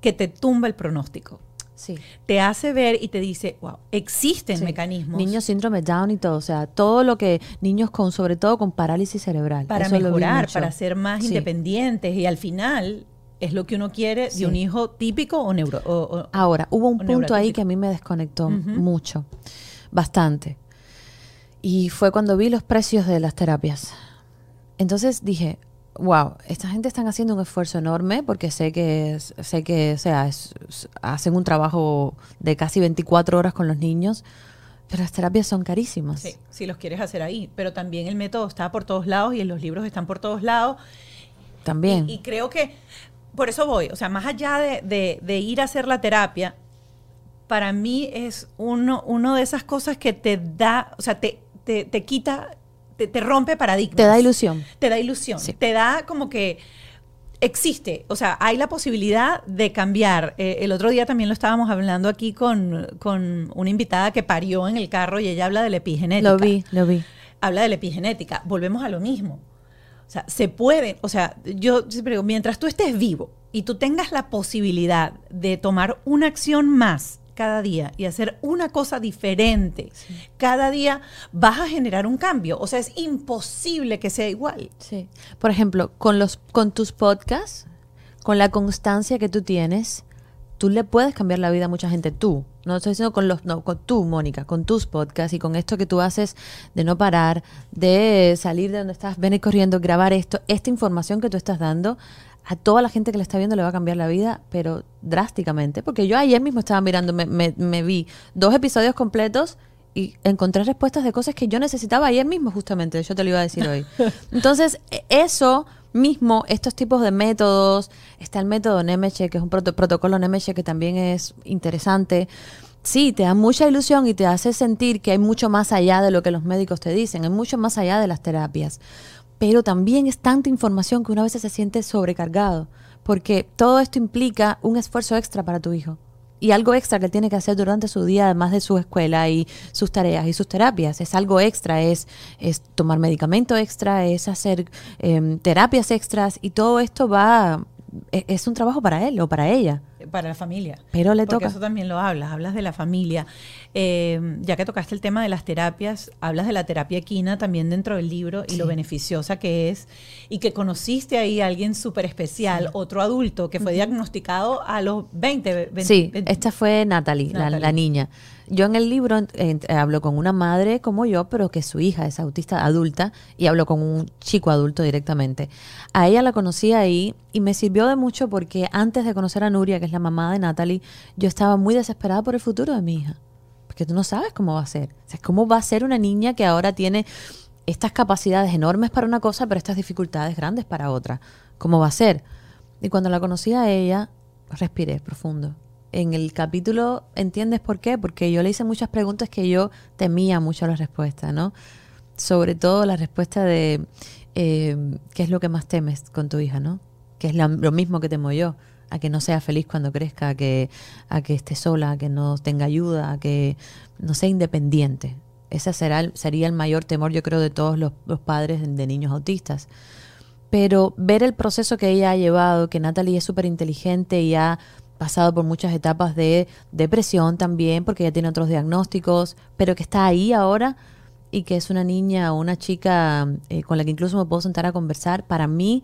que te tumba el pronóstico. Sí. Te hace ver y te dice, wow, existen Sí. mecanismos Niños síndrome Down y todo, o sea, todo lo que niños con, sobre todo con parálisis cerebral. para Eso mejorar, para ser más Sí. independientes y al final es lo que uno quiere de un hijo típico o neuro. o- o- Ahora, hubo un punto ahí que a mí me desconectó mucho, bastante. Y fue cuando vi los precios de las terapias. Entonces dije, wow, esta gente están haciendo un esfuerzo enorme porque sé que, sé que, o sea, es- hacen un trabajo de casi 24 horas con los niños, pero las terapias son carísimas. Sí, si los quieres hacer ahí. Pero también el método está por todos lados y en los libros están por todos lados. También. Y, y creo que por eso voy, o sea, más allá de, de- de ir a hacer la terapia, para mí es uno, uno de esas cosas que te da, o sea, te, te, te quita, te, te rompe paradigmas. Te da ilusión. Te da ilusión. Sí. Te da como que existe, o sea, hay la posibilidad de cambiar. Eh, el otro día también lo estábamos hablando aquí con, con una invitada que parió en el carro y ella habla de la epigenética Lo vi, lo vi. habla de la epigenética. Volvemos a lo mismo. O sea, se puede, o sea, yo siempre digo, mientras tú estés vivo y tú tengas la posibilidad de tomar una acción más cada día y hacer una cosa diferente cada día, vas a generar un cambio. O sea, es imposible que sea igual. Sí. Por ejemplo, con los con tus podcasts, con la constancia que tú tienes, tú le puedes cambiar la vida a mucha gente. Tú. No estoy diciendo con los no, con tú, Mónica, con tus podcasts y con esto que tú haces de no parar, de salir de donde estás, ven corriendo, grabar esto, esta información que tú estás dando a toda la gente que le está viendo le va a cambiar la vida, pero drásticamente. Porque yo ayer mismo estaba mirando, me, me- me vi dos episodios completos y encontré respuestas de cosas que yo necesitaba ayer mismo, justamente. Yo te lo iba a decir hoy. Entonces, e- eso mismo, estos tipos de métodos, está el método Nemeche, que es un proto- protocolo Nemeche que también es interesante. Sí, te da mucha ilusión y te hace sentir que hay mucho más allá de lo que los médicos te dicen, hay mucho más allá de las terapias. Pero también es tanta información que una vez se siente sobrecargado, porque todo esto implica un esfuerzo extra para tu hijo y algo extra que él tiene que hacer durante su día, además de su escuela y sus tareas y sus terapias. Es algo extra, es, es tomar medicamento extra, es hacer em, terapias extras y todo esto va, e- es un trabajo para él o para ella. Para la familia. Pero le Porque toca. eso también lo hablas, hablas de la familia. Eh, ya que tocaste el tema de las terapias, hablas de la terapia equina también dentro del libro y Sí. lo beneficiosa que es y que conociste ahí a alguien súper especial, otro adulto que fue diagnosticado a los 20, 20 Sí, 20. esta fue Natalie, la-. La, niña. Yo en el libro eh, hablo con una madre como yo, pero que su hija es autista adulta, y hablo con un chico adulto directamente. A ella la conocí ahí y me sirvió de mucho porque antes de conocer a Nuria, que es la mamá de Natalie, yo estaba muy desesperada por el futuro de mi hija. Porque tú no sabes cómo va a ser. O sea, cómo va a ser una niña que ahora tiene estas capacidades enormes para una cosa, pero estas dificultades grandes para otra. ¿Cómo va a ser? Y cuando la conocí a ella, respiré profundo. En el capítulo, ¿entiendes por qué? Porque yo le hice muchas preguntas que yo temía mucho la respuesta, ¿no? Sobre todo la respuesta de eh, qué es lo que más temes con tu hija, ¿no? Que es lo mismo que temo yo, a que no sea feliz cuando crezca, a que, a que esté sola, a que no tenga ayuda, a que no sea independiente. Ese será sería el mayor temor, yo creo, de todos los, los padres de niños autistas pero ver el proceso que ella ha llevado, que Natalie es súper inteligente y ha pasado por muchas etapas de depresión también, porque ella tiene otros diagnósticos, pero que está ahí ahora y que es una niña o una chica eh, con la que incluso me puedo sentar a conversar, para mí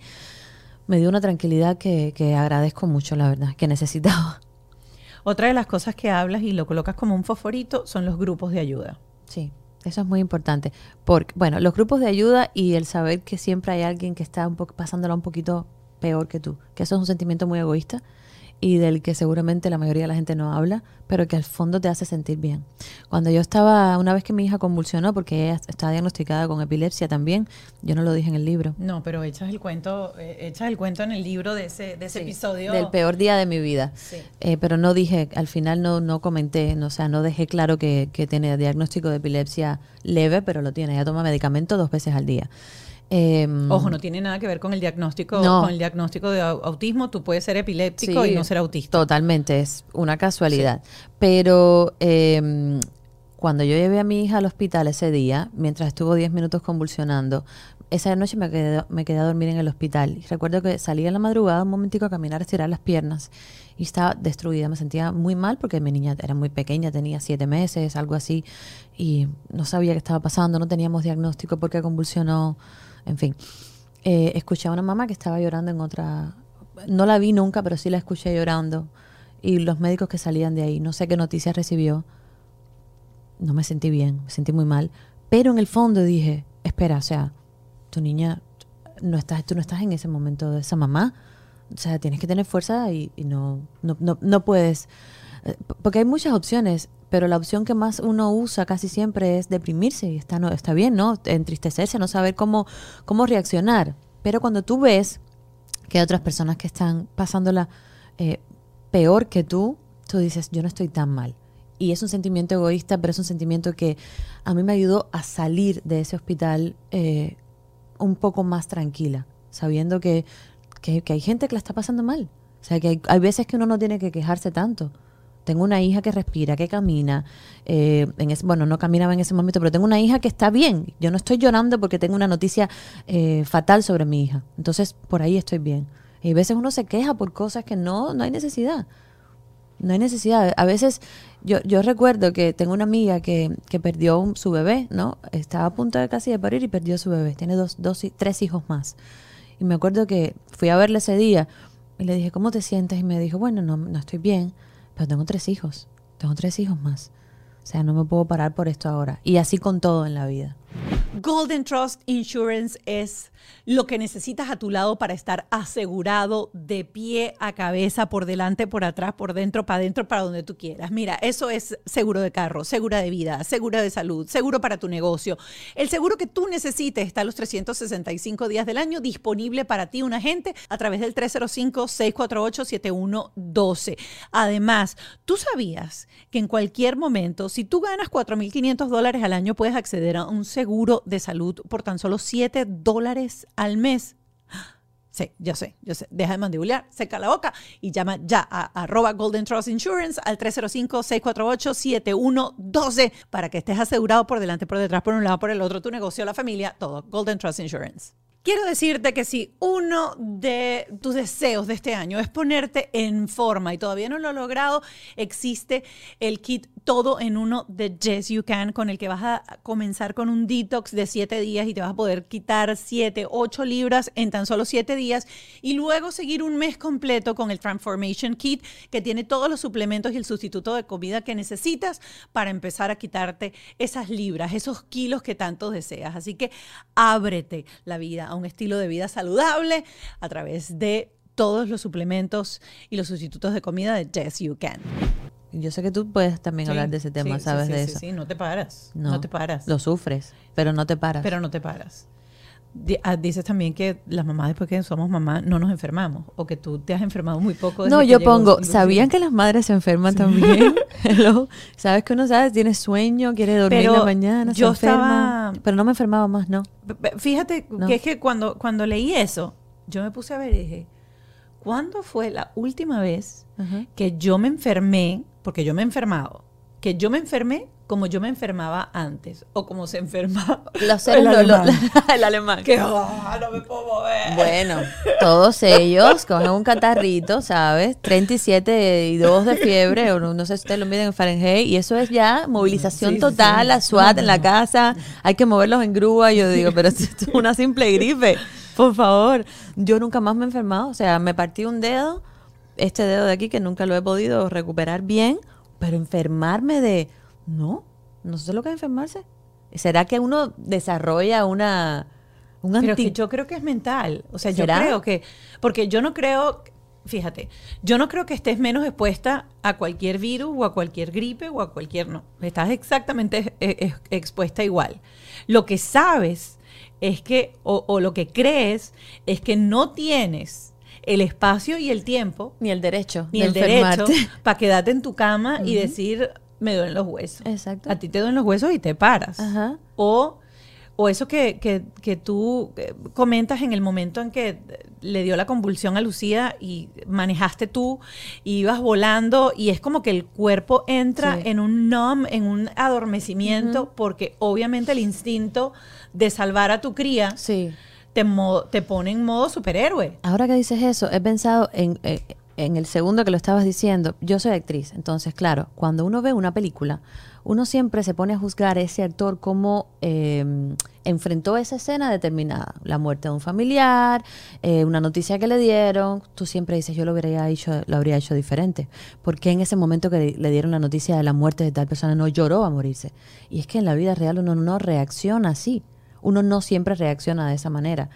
me dio una tranquilidad que, que agradezco mucho, la verdad, que necesitaba. Otra de las cosas que hablas y lo colocas como un fosforito son los grupos de ayuda. Sí, eso es muy importante. Porque, bueno, los grupos de ayuda y el saber que siempre hay alguien que está un pasándola un poquito peor que tú, que eso es un sentimiento muy egoísta y del que seguramente la mayoría de la gente no habla, pero que al fondo te hace sentir bien. Cuando yo estaba, una vez que mi hija convulsionó, porque ella estaba diagnosticada con epilepsia también, yo no lo dije en el libro. No, pero echas el cuento, eh, echas el cuento en el libro de ese, de ese Sí, episodio. Del peor día de mi vida. Sí. Eh, pero no dije, al final no, no comenté, no, o sea, no dejé claro que, que tiene diagnóstico de epilepsia leve, pero lo tiene. Ella toma medicamento dos veces al día. Eh, Ojo, no tiene nada que ver con el diagnóstico, No. con el diagnóstico de au- autismo. Tú puedes ser epiléptico sí, y no ser autista. Totalmente, es una casualidad. Pero eh, cuando yo llevé a mi hija al hospital ese día, mientras estuvo 10 minutos convulsionando, esa noche me quedé, me quedé a dormir en el hospital. Y recuerdo que salí en la madrugada un momentico a caminar, a estirar las piernas. Y estaba destruida, me sentía muy mal porque mi niña era muy pequeña, tenía siete meses, algo así. Y no sabía qué estaba pasando, no teníamos diagnóstico porque convulsionó. En fin, Eh, escuché a una mamá que estaba llorando en otra... No la vi nunca, pero sí la escuché llorando. Y los médicos que salían de ahí, no sé qué noticias recibió. No me sentí bien, me sentí muy mal. Pero en el fondo dije, espera, o sea, tu niña, no estás, tú no estás en ese momento de esa mamá. O sea, tienes que tener fuerza y, no, no, no, puedes. eh, Porque hay muchas opciones, pero la opción que más uno usa casi siempre es deprimirse y está, no, está bien, ¿no? Entristecerse, no saber cómo, cómo reaccionar. Pero cuando tú ves que hay otras personas que están pasándola eh, peor que tú, tú dices, yo no estoy tan mal. Y es un sentimiento egoísta, pero es un sentimiento que a mí me ayudó a salir de ese hospital eh, un poco más tranquila, sabiendo que, que, que hay gente que la está pasando mal. O sea, que hay, hay veces que uno no tiene que quejarse tanto. Tengo una hija que respira, que camina. eh, en bueno, no caminaba en ese momento, pero tengo una hija que está bien. Yo no estoy llorando porque tengo una noticia eh, fatal sobre mi hija. Entonces, por ahí estoy bien. Y a veces uno se queja por cosas que no, no hay necesidad. No hay necesidad. A veces yo, yo recuerdo que tengo una amiga que, que perdió su bebé, ¿no? Estaba a punto de casi de parir y perdió su bebé. Tiene dos, dos, tres hijos más. Y me acuerdo que fui a verle ese día y le dije, ¿cómo te sientes? Y me dijo, bueno, no, no estoy bien, pero tengo tres hijos. Tengo tres hijos más. O sea, no me puedo parar por esto ahora. Y así con todo en la vida. Golden Trust Insurance es lo que necesitas a tu lado para estar asegurado de pie a cabeza, por delante, por atrás, por dentro, para adentro, para donde tú quieras. Mira, eso es seguro de carro, seguro de vida, seguro de salud, seguro para tu negocio. El seguro que tú necesites está los 365 días del año disponible para ti, un agente, a través del 305-648-7112. Además, tú sabías que en cualquier momento, si tú ganas 4.500 dólares al año, puedes acceder a un seguro de salud por tan solo 7 dólares al mes. Sí, yo sé, yo sé. Deja de mandibular, seca la boca y llama ya a arroba Golden Trust Insurance al 305-648-7112 para que estés asegurado por delante, por detrás, por un lado, por el otro, tu negocio, la familia, todo. Golden Trust Insurance. Quiero decirte que si uno de tus deseos de este año es ponerte en forma y todavía no lo has logrado, existe el kit todo en uno de Yes You Can con el que vas a comenzar con un detox de 7 días y te vas a poder quitar 7, 8 libras en tan solo 7 días y luego seguir un mes completo con el Transformation Kit que tiene todos los suplementos y el sustituto de comida que necesitas para empezar a quitarte esas libras, esos kilos que tanto deseas. Así que ábrete la vida a un estilo de vida saludable a través de todos los suplementos y los sustitutos de comida de Yes You Can. Yo sé que tú puedes también hablar de ese tema, Sí, ¿sabes sí, de eso? Sí, no te paras. No, te paras. Lo sufres, pero no te paras. Pero no te paras. Ah, Dices también que las mamás después que somos mamás no nos enfermamos o que tú te has enfermado muy poco. desde no, yo pongo. ¿sabían que las madres se enferman también? ¿Sabes que uno sabe? Tiene sueño, quiere dormir en Pero la mañana, yo se enferma. estaba- Pero no me enfermaba más, ¿no? Fíjate No. que es que cuando, cuando leí eso, yo me puse a ver y dije, ¿cuándo fue la última vez que yo me enfermé? Porque yo me he enfermado. Que yo me enfermé como yo me enfermaba antes o como se enfermaba Los el seres lo- alemán. el alemán. que ah, no me puedo mover. Bueno, todos ellos cogen un catarrito, ¿sabes? 37 y 2 de fiebre, o no, no sé si ustedes lo miden en Fahrenheit, y eso es ya movilización Sí, total, sí. la SWAT No, en la casa, hay que moverlos en grúa. Yo digo, pero esto es una simple gripe, por favor. Yo nunca más me he enfermado, o sea, me partí un dedo, este dedo de aquí que nunca lo he podido recuperar bien, pero enfermarme de. No, no sé lo que es enfermarse. ¿Será que uno desarrolla una. Un Pero anti- que yo creo que es mental. O sea, yo creo que. Porque yo no creo. Fíjate, yo no creo que estés menos expuesta a cualquier virus o a cualquier gripe o a cualquier. No. Estás exactamente expuesta igual. Lo que sabes es que. O, o lo que crees es que no tienes el espacio y el tiempo Ni el derecho. ni de el derecho para quedarte en tu cama y decir me duelen los huesos. Exacto. A ti te duelen los huesos y te paras. Ajá. O, o eso que, que, que tú eh, comentas en el momento en que eh, le dio la convulsión a Lucía y manejaste tú, y ibas volando y es como que el cuerpo entra Sí. en un numb, en un adormecimiento, porque obviamente el instinto de salvar a tu cría Sí. Te, te pone en modo superhéroe. Ahora que dices eso, he pensado en, eh, en el segundo que lo estabas diciendo. Yo soy actriz, entonces, claro, cuando uno ve una película, uno siempre se pone a juzgar a ese actor cómo eh, enfrentó esa escena determinada. La muerte de un familiar, eh, una noticia que le dieron. Tú siempre dices, yo lo, hubiera hecho, lo habría hecho diferente. porque en ese momento que le dieron la noticia de la muerte de tal persona no lloró a morirse? Y es que en la vida real uno no reacciona así. Uno no siempre reacciona de esa manera.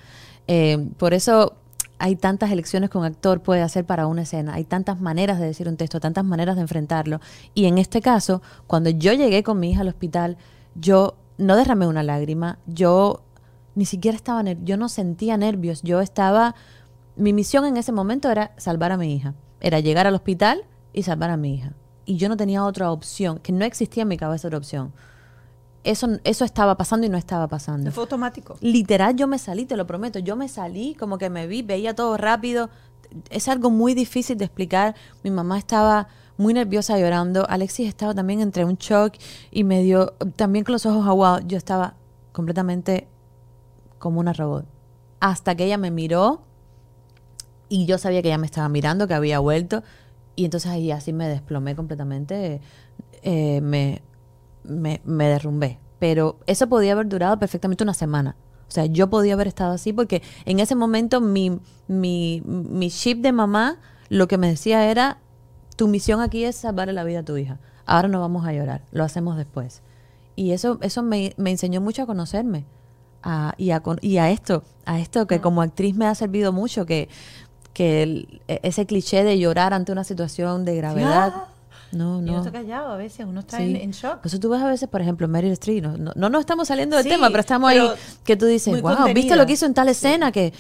Eh, por eso hay tantas elecciones que un actor puede hacer para una escena, hay tantas maneras de decir un texto, tantas maneras de enfrentarlo. Y en este caso, cuando yo llegué con mi hija al hospital, yo no derramé una lágrima, yo ni siquiera estaba, yo no sentía nervios, yo estaba, mi misión en ese momento era salvar a mi hija, era llegar al hospital y salvar a mi hija. Y yo no tenía otra opción, que no existía en mi cabeza otra opción. Eso, eso estaba pasando y no estaba pasando. Fue automático. Literal, yo me salí, te lo prometo. Yo me salí, como que me vi, veía todo rápido. Es algo muy difícil de explicar. Mi mamá estaba muy nerviosa llorando. Alexis estaba también entre un shock y medio, también con los ojos aguados. Yo estaba completamente como una robot. Hasta que ella me miró y yo sabía que ella me estaba mirando, que había vuelto. Y entonces ahí así me desplomé completamente. eh, me, me, me derrumbé. Pero eso podía haber durado perfectamente una semana. O sea, yo podía haber estado así porque en ese momento mi, mi, mi chip de mamá lo que me decía era, tu misión aquí es salvarle la vida a tu hija. Ahora no vamos a llorar, lo hacemos después. Y eso, eso me, me enseñó mucho a conocerme, a- y, a, y a esto, a esto que como actriz me ha servido mucho, que, que el- e- ese cliché de llorar ante una situación de gravedad. No, Y uno no. está callado a veces, uno está Sí. en, en shock. Por eso tú ves a veces, por ejemplo, Meryl Streep, no, no, no estamos saliendo del Sí, tema, pero estamos pero ahí, que tú dices, wow, ¿viste contenida". lo que hizo en tal escena? Que,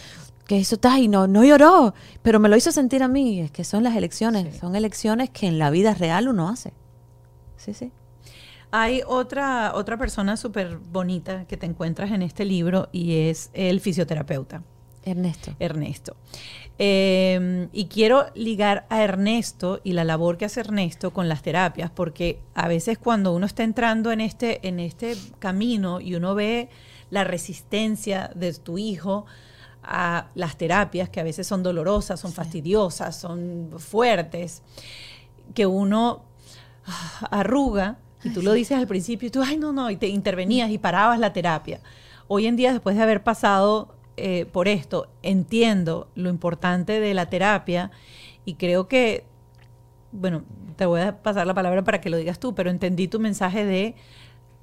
que hizo y no, no lloró, pero me lo hizo sentir a mí. Es que son las elecciones, Sí. son elecciones que en la vida real uno hace. Sí, sí. Hay otra, otra persona súper bonita que te encuentras en este libro y es el fisioterapeuta. Ernesto. Ernesto. Eh, y quiero ligar a Ernesto y la labor que hace Ernesto con las terapias, porque a veces cuando uno está entrando en este, en este camino y uno ve la resistencia de tu hijo a las terapias, que a veces son dolorosas, son fastidiosas, son fuertes, que uno ah, arruga, y tú lo dices al principio, y tú, ay, no, no, y te intervenías y parabas la terapia. Hoy en día, después de haber pasado eh, por esto, entiendo lo importante de la terapia y creo que, bueno, te voy a pasar la palabra para que lo digas tú, pero entendí tu mensaje de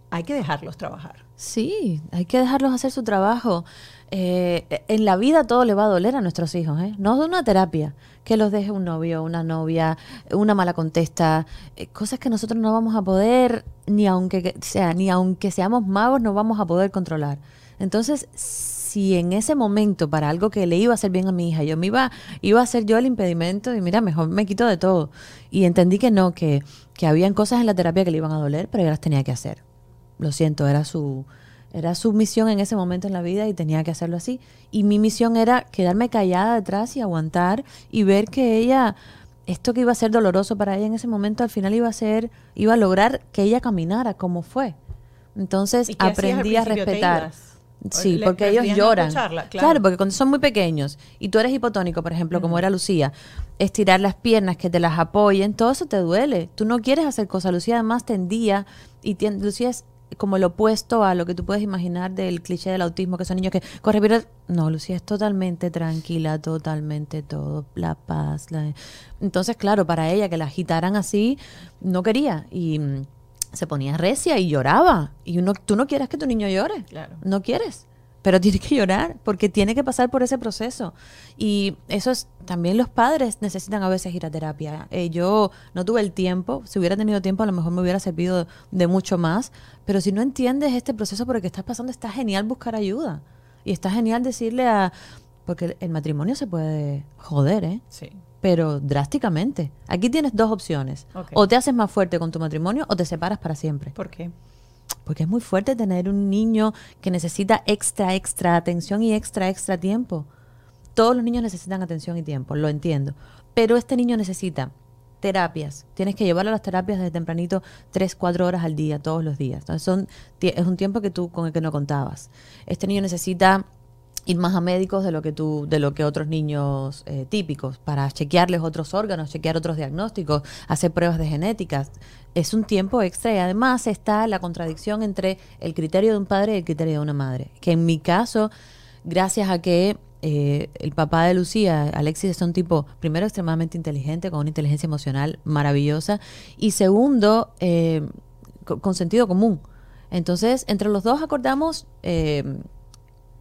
hay que dejarlos trabajar. Sí, hay que dejarlos hacer su trabajo. Eh, en la vida todo le va a doler a nuestros hijos, ¿eh? No de una terapia, que los deje un novio, una novia, una mala contesta, eh, cosas que nosotros no vamos a poder, ni aunque que- sea, ni aunque seamos magos, no vamos a poder controlar. Entonces, si en ese momento, para algo que le iba a hacer bien a mi hija, yo me iba, iba a hacer yo el impedimento y mira, mejor me quito de todo. Y entendí que no, que, que habían cosas en la terapia que le iban a doler, pero yo las tenía que hacer lo siento, era su, era su misión en ese momento en la vida y tenía que hacerlo así. Y mi misión era quedarme callada detrás y aguantar y ver que ella, esto que iba a ser doloroso para ella en ese momento, al final iba a ser, iba a lograr que ella caminara como fue. Entonces ¿Y qué hacías al aprendí a respetar. Sí, ¿Le porque ellos lloran. claro. Claro. porque cuando son muy pequeños y tú eres hipotónico, por ejemplo, como era Lucía, estirar las piernas, que te las apoyen, todo eso te duele. Tú no quieres hacer cosas. Lucía además tendía, y Lucía es como el opuesto a lo que tú puedes imaginar del cliché del autismo, que son niños que corre, pero no, Lucía es totalmente tranquila, totalmente todo, la paz. la- Entonces, claro, para ella que la agitaran así, no quería. Y mm, se ponía recia y lloraba. Y uno, tú no quieres que tu niño llore. Claro. No quieres. Pero tiene que llorar porque tiene que pasar por ese proceso. Y eso es, también los padres necesitan a veces ir a terapia. Eh, yo no tuve el tiempo, si hubiera tenido tiempo a lo mejor me hubiera servido de mucho más, pero si no entiendes este proceso por el que estás pasando, está genial buscar ayuda. Y está genial decirle a... Porque el- el matrimonio se puede joder, ¿eh? Sí. Pero drásticamente. Aquí tienes dos opciones. O te haces más fuerte con tu matrimonio o te separas para siempre. ¿Por qué? Porque es muy fuerte tener un niño que necesita extra, extra atención y extra, extra tiempo. Todos los niños necesitan atención y tiempo, lo entiendo. Pero este niño necesita terapias. Tienes que llevarlo a las terapias desde tempranito, tres, cuatro horas al día, todos los días. Entonces son, es un tiempo que tú con el que no contabas. Este niño necesita ir más a médicos de lo que tú, de lo que otros niños eh, típicos, para chequearles otros órganos, chequear otros diagnósticos, hacer pruebas de genéticas. Es un tiempo extra y además está la contradicción entre el criterio de un padre y el criterio de una madre. Que en mi caso, gracias a que eh, el papá de Lucía, Alexis, es un tipo, primero, extremadamente inteligente, con una inteligencia emocional maravillosa, y segundo, eh, co- con sentido común. Entonces, entre los dos acordamos eh,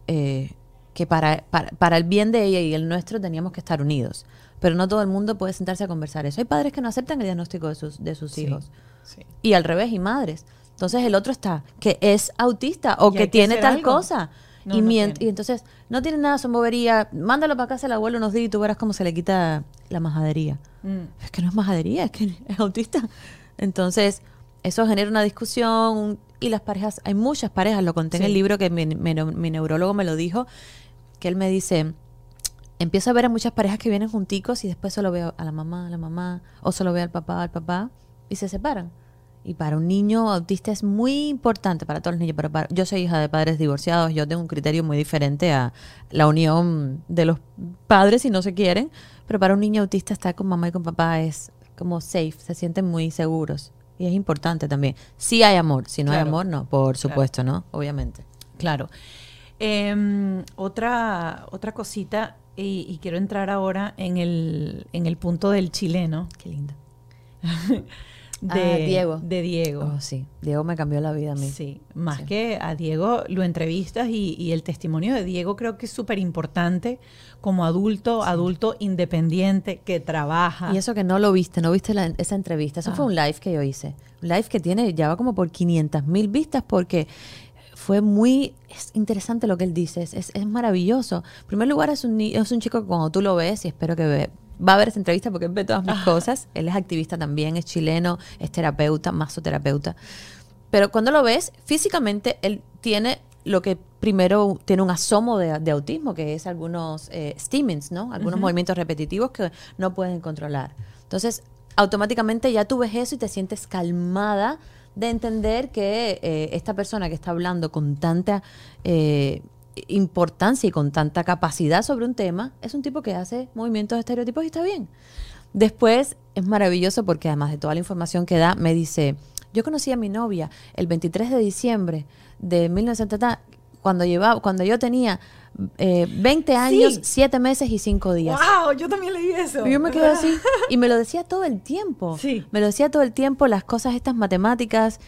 eh, que para, para, para el bien de ella y el nuestro teníamos que estar unidos. Pero no todo el mundo puede sentarse a conversar eso. Hay padres que no aceptan el diagnóstico de sus, de sus Sí, hijos. sí. Y al revés, y madres. Entonces el otro está, que es autista o que tiene tal algo. cosa. No, y, no mient- tiene. y entonces no tiene nada, son bobería. Mándalo para casa el abuelo unos días y tú verás cómo se le quita la majadería. Mm. Es que no es majadería, es que es autista. Entonces, eso genera una discusión un- y las parejas, hay muchas parejas, lo conté en el libro que mi, mi mi neurólogo me lo dijo, que él me dice, empiezo a ver a muchas parejas que vienen junticos y después solo veo a la mamá, a la mamá, o solo veo al papá, al papá, y se separan. Y para un niño autista es muy importante, para todos los niños, pero para- yo soy hija de padres divorciados, yo tengo un criterio muy diferente a la unión de los padres si no se quieren, pero para un niño autista estar con mamá y con papá es como safe, se sienten muy seguros. Y es importante también. Si hay amor, si no hay amor, no, por supuesto, ¿no? Obviamente. Claro. Em, otra, otra cosita, y, y quiero entrar ahora en el, en el punto del chileno. Qué lindo. de Ah, Diego. De Diego. Oh, sí, Diego me cambió la vida a mí. Sí, más Sí. que a Diego lo entrevistas y, y el testimonio de Diego creo que es súper importante como adulto, adulto independiente que trabaja. Y eso que no lo viste, no viste la- esa entrevista. Eso fue un live que yo hice. Un live que tiene, ya va como por 500 mil vistas porque fue muy es interesante lo que él dice. Es, es- es maravilloso. En primer lugar, es un, es un chico que cuando tú lo ves, y espero que ve- va a ver esta entrevista porque él ve todas mis cosas. Él es activista también, es chileno, es terapeuta, masoterapeuta. Pero cuando lo ves, físicamente él tiene lo que primero tiene un asomo de, de autismo, que es algunos eh, ¿no? Algunos movimientos repetitivos que no pueden controlar. Entonces, automáticamente ya tú ves eso y te sientes calmada de entender que eh, esta persona que está hablando con tanta eh, importancia y con tanta capacidad sobre un tema es un tipo que hace movimientos estereotipos y está bien. Después es maravilloso porque además de toda la información que da, me dice, yo conocí a mi novia el 23 de diciembre de 1970, cuando, llevaba, cuando yo tenía eh, 20 años, Sí. 7 meses y 5 días. ¡Wow! Yo también leí eso. Y yo me quedé así y me lo decía todo el tiempo. Sí. Me lo decía todo el tiempo, las cosas estas matemáticas.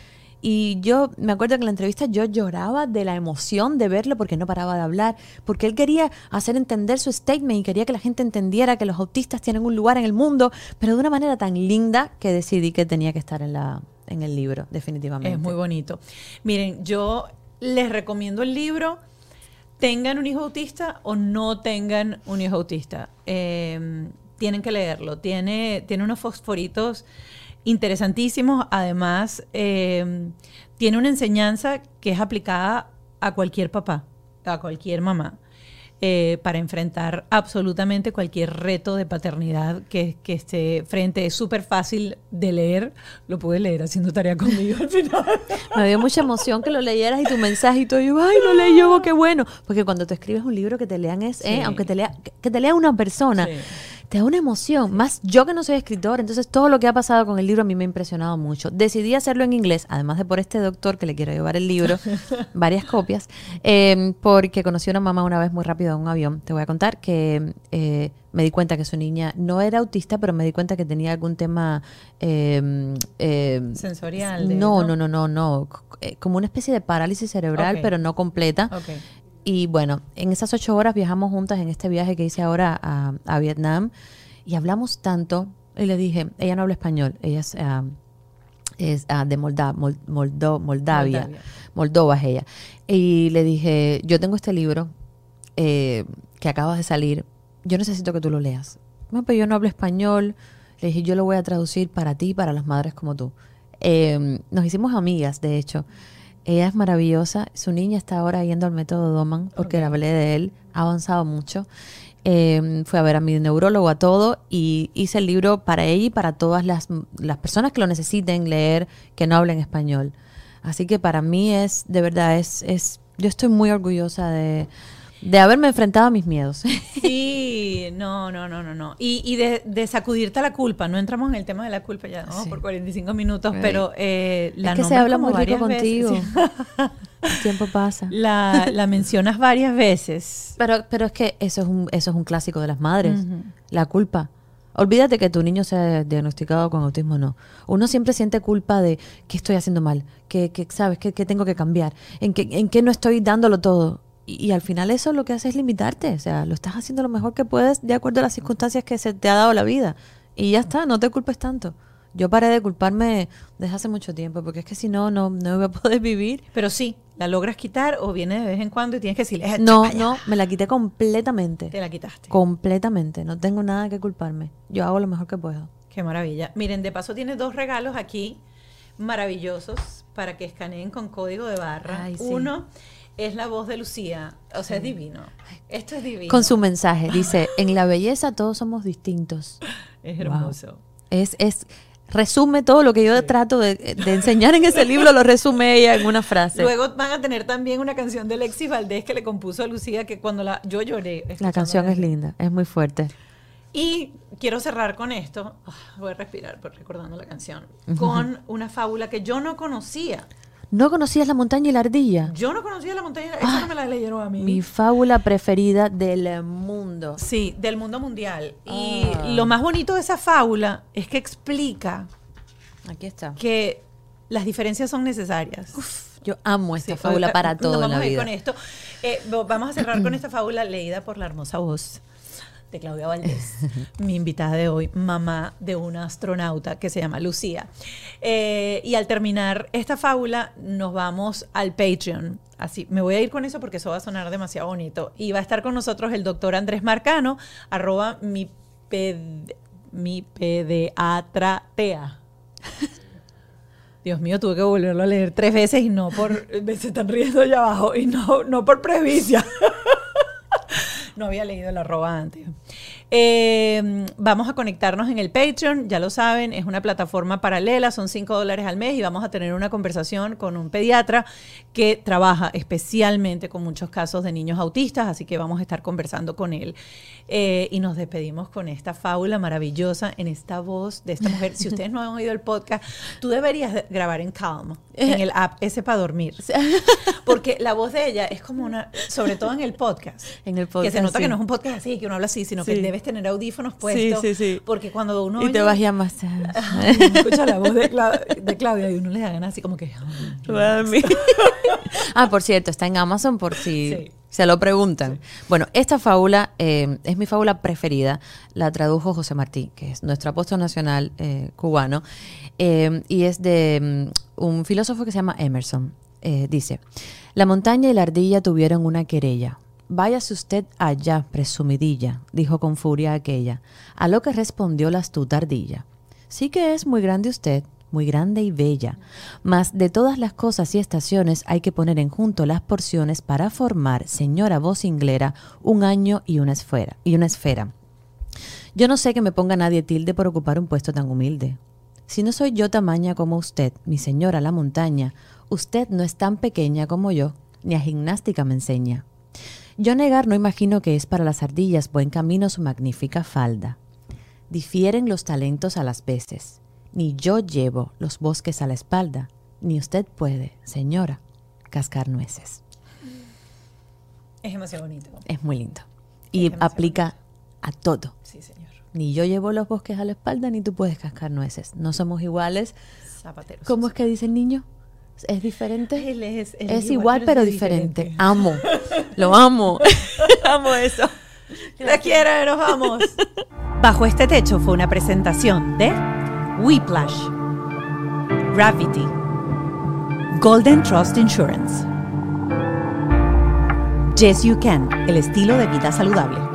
Y yo me acuerdo que en la entrevista yo lloraba de la emoción de verlo porque no paraba de hablar, porque él quería hacer entender su statement y quería que la gente entendiera que los autistas tienen un lugar en el mundo, pero de una manera tan linda que decidí que tenía que estar en, la, en el libro, definitivamente. Es muy bonito. Miren, yo les recomiendo el libro, tengan un hijo autista o no tengan un hijo autista. Eh, tienen que leerlo. Tiene, tiene unos fosforitos interesantísimos. Además, eh, tiene una enseñanza que es aplicada a cualquier papá, a cualquier mamá. Eh, para enfrentar absolutamente cualquier reto de paternidad que, que esté frente. Es súper fácil de leer. Lo pude leer haciendo tarea conmigo al final. Me dio mucha emoción que lo leyeras y tu mensaje y todo. Yo, ay, lo leí yo, qué bueno. Porque cuando tú escribes un libro que te lean es, eh, aunque te lea, que- que te lea una persona, Sí. Te da una emoción. Más yo que no soy escritor, entonces todo lo que ha pasado con el libro a mí me ha impresionado mucho. Decidí hacerlo en inglés, además de por este doctor que le quiero llevar el libro, varias copias, eh, porque conocí a una mamá una vez muy rápido en un avión. Te voy a contar que eh, me di cuenta que su niña no era autista, pero me di cuenta que tenía algún tema... eh, eh, Sensorial. de- no, no, no, no, no. Eh, Como una especie de parálisis cerebral, pero no completa. Ok. Y bueno, en esas ocho horas viajamos juntas en este viaje que hice ahora a, a Vietnam y hablamos tanto. Y le dije, ella no habla español, ella es, ah, es ah, de Molda, Mol- Moldo- Moldavia. Moldavia. Moldova es ella. Y le dije, yo tengo este libro eh, que acaba de salir, yo necesito que tú lo leas. No, pero yo no hablo español. Le dije, yo lo voy a traducir para ti y para las madres como tú. Eh, nos hicimos amigas, de hecho. Ella es maravillosa. Su niña está ahora yendo al método Doman porque Ok. la hablé de él. Ha avanzado mucho. Eh, fue a ver a mi neurólogo, a todo, y hice el libro para ella y para todas las, las personas que lo necesiten leer, que no hablen español. Así que para mí es, de verdad, es, es yo estoy muy orgullosa de, de haberme enfrentado a mis miedos. Sí, no, no, no, no, no. Y, y de, de sacudirte la culpa. No entramos en el tema de la culpa ya, ¿no? Sí. Por 45 minutos, pero eh, la es que se habla muy rico varias veces. contigo. El tiempo pasa. La, la mencionas varias veces. Pero, pero es que eso es un, eso es un clásico de las madres. La culpa. Olvídate que tu niño sea diagnosticado con autismo o no. Uno siempre siente culpa de qué estoy haciendo mal, que, que sabes, que, tengo que cambiar, en qué en qué no estoy dándolo todo. Y, y al final eso lo que hace es limitarte. O sea, lo estás haciendo lo mejor que puedes de acuerdo a las circunstancias que se te ha dado la vida. Y ya está, no te culpes tanto. Yo paré de culparme desde hace mucho tiempo, porque es que si no, no, no voy a poder vivir. Pero sí, la logras quitar o viene de vez en cuando y tienes que decirle, "Eh, No, chapa, ya". no, me la quité completamente. Te la quitaste. Completamente. No tengo nada que culparme. Yo hago lo mejor que puedo. Qué maravilla. Miren, de paso tiene dos regalos aquí maravillosos para que escaneen con código de barra. Ay, sí. Uno es la voz de Lucía. O sea, es divino. Esto es divino. Con su mensaje. Dice, en la belleza todos somos distintos. Es hermoso. Es, es, resume todo lo que yo trato de, de enseñar en ese libro, lo resume ella en una frase. Luego van a tener también una canción de Alexis Valdés que le compuso a Lucía que cuando la yo lloré. la canción es linda, es muy fuerte. Y quiero cerrar con esto, ah, voy a respirar por recordando la canción, con una fábula que yo no conocía. ¿No conocías la montaña y la ardilla? Yo no conocía la montaña, esa no me la leyeron a mí. Mi fábula preferida del mundo. Sí, del mundo mundial. Y Ah. lo más bonito de esa fábula es que explica Aquí está. que las diferencias son necesarias. Yo amo esta Sí, fábula para todo en vamos la a ir vida. con esto. Eh, vamos a cerrar con esta fábula leída por la hermosa voz Claudia Valdés, mi invitada de hoy, mamá de una astronauta que se llama Lucía. Eh, y al terminar esta fábula, nos vamos al Patreon. Así, me voy a ir con eso porque eso va a sonar demasiado bonito. Y va a estar con nosotros el doctor Andrés Marcano, arroba mi, ped- mi. Dios mío, tuve que volverlo a leer tres veces y no por. Se están riendo allá abajo y no, no por presbicia. no había leído el arroba antes. Eh, vamos a conectarnos en el Patreon, ya lo saben, es una plataforma paralela, son 5 dólares al mes y vamos a tener una conversación con un pediatra que trabaja especialmente con muchos casos de niños autistas, así que vamos a estar conversando con él. Eh, y nos despedimos con esta fábula maravillosa en esta voz de esta mujer. Si ustedes no han oído el podcast, tú deberías de- grabar en Calm, en el app ese para dormir. Porque la voz de ella es como una, sobre todo en el podcast. En el Que podcast, se nota que sí. no es un podcast así, que uno habla así, sino que Sí. Debes tener audífonos puestos. sí, sí. Porque cuando uno Y te oye- vas ya más. Ay, uno escucha la voz de, Cla- de Claudia y uno le da ganas así como que... ah, por cierto, está en Amazon por si Sí. se lo preguntan. Bueno, esta fábula eh, es mi fábula preferida. La tradujo José Martí, que es nuestro apóstol nacional eh, cubano. eh, y es de mm, un filósofo que se llama Emerson. Dice, la montaña y la ardilla tuvieron una querella. Váyase usted allá, presumidilla, dijo con furia aquella. A lo que respondió la astuta ardilla. Sí que es muy grande usted, muy grande y bella, mas de todas las cosas y estaciones hay que poner en junto las porciones para formar, señora vocinglera, un año y una esfera. Y una esfera. Yo no sé que me ponga nadie tilde por ocupar un puesto tan humilde. Si no soy yo tamaña como usted, mi señora la montaña, usted no es tan pequeña como yo, ni a gimnástica me enseña. Yo negar no imagino que es para las ardillas buen camino su magnífica falda. Difieren los talentos a las veces. Ni yo llevo los bosques a la espalda, ni usted puede, señora, cascar nueces. Es demasiado bonito. Es muy lindo. Y aplica a todo. Sí, señor. Ni yo llevo los bosques a la espalda, ni tú puedes cascar nueces. No somos iguales. Zapateros. ¿Cómo es que dice el niño? ¿Es diferente? Él es, él es igual, pero diferente. Amo. Lo amo. amo eso. La quiero, nos vamos. Bajo este techo fue una presentación de Whiplash, Gravity, Golden Trust Insurance, Yes You Can, el estilo de vida saludable.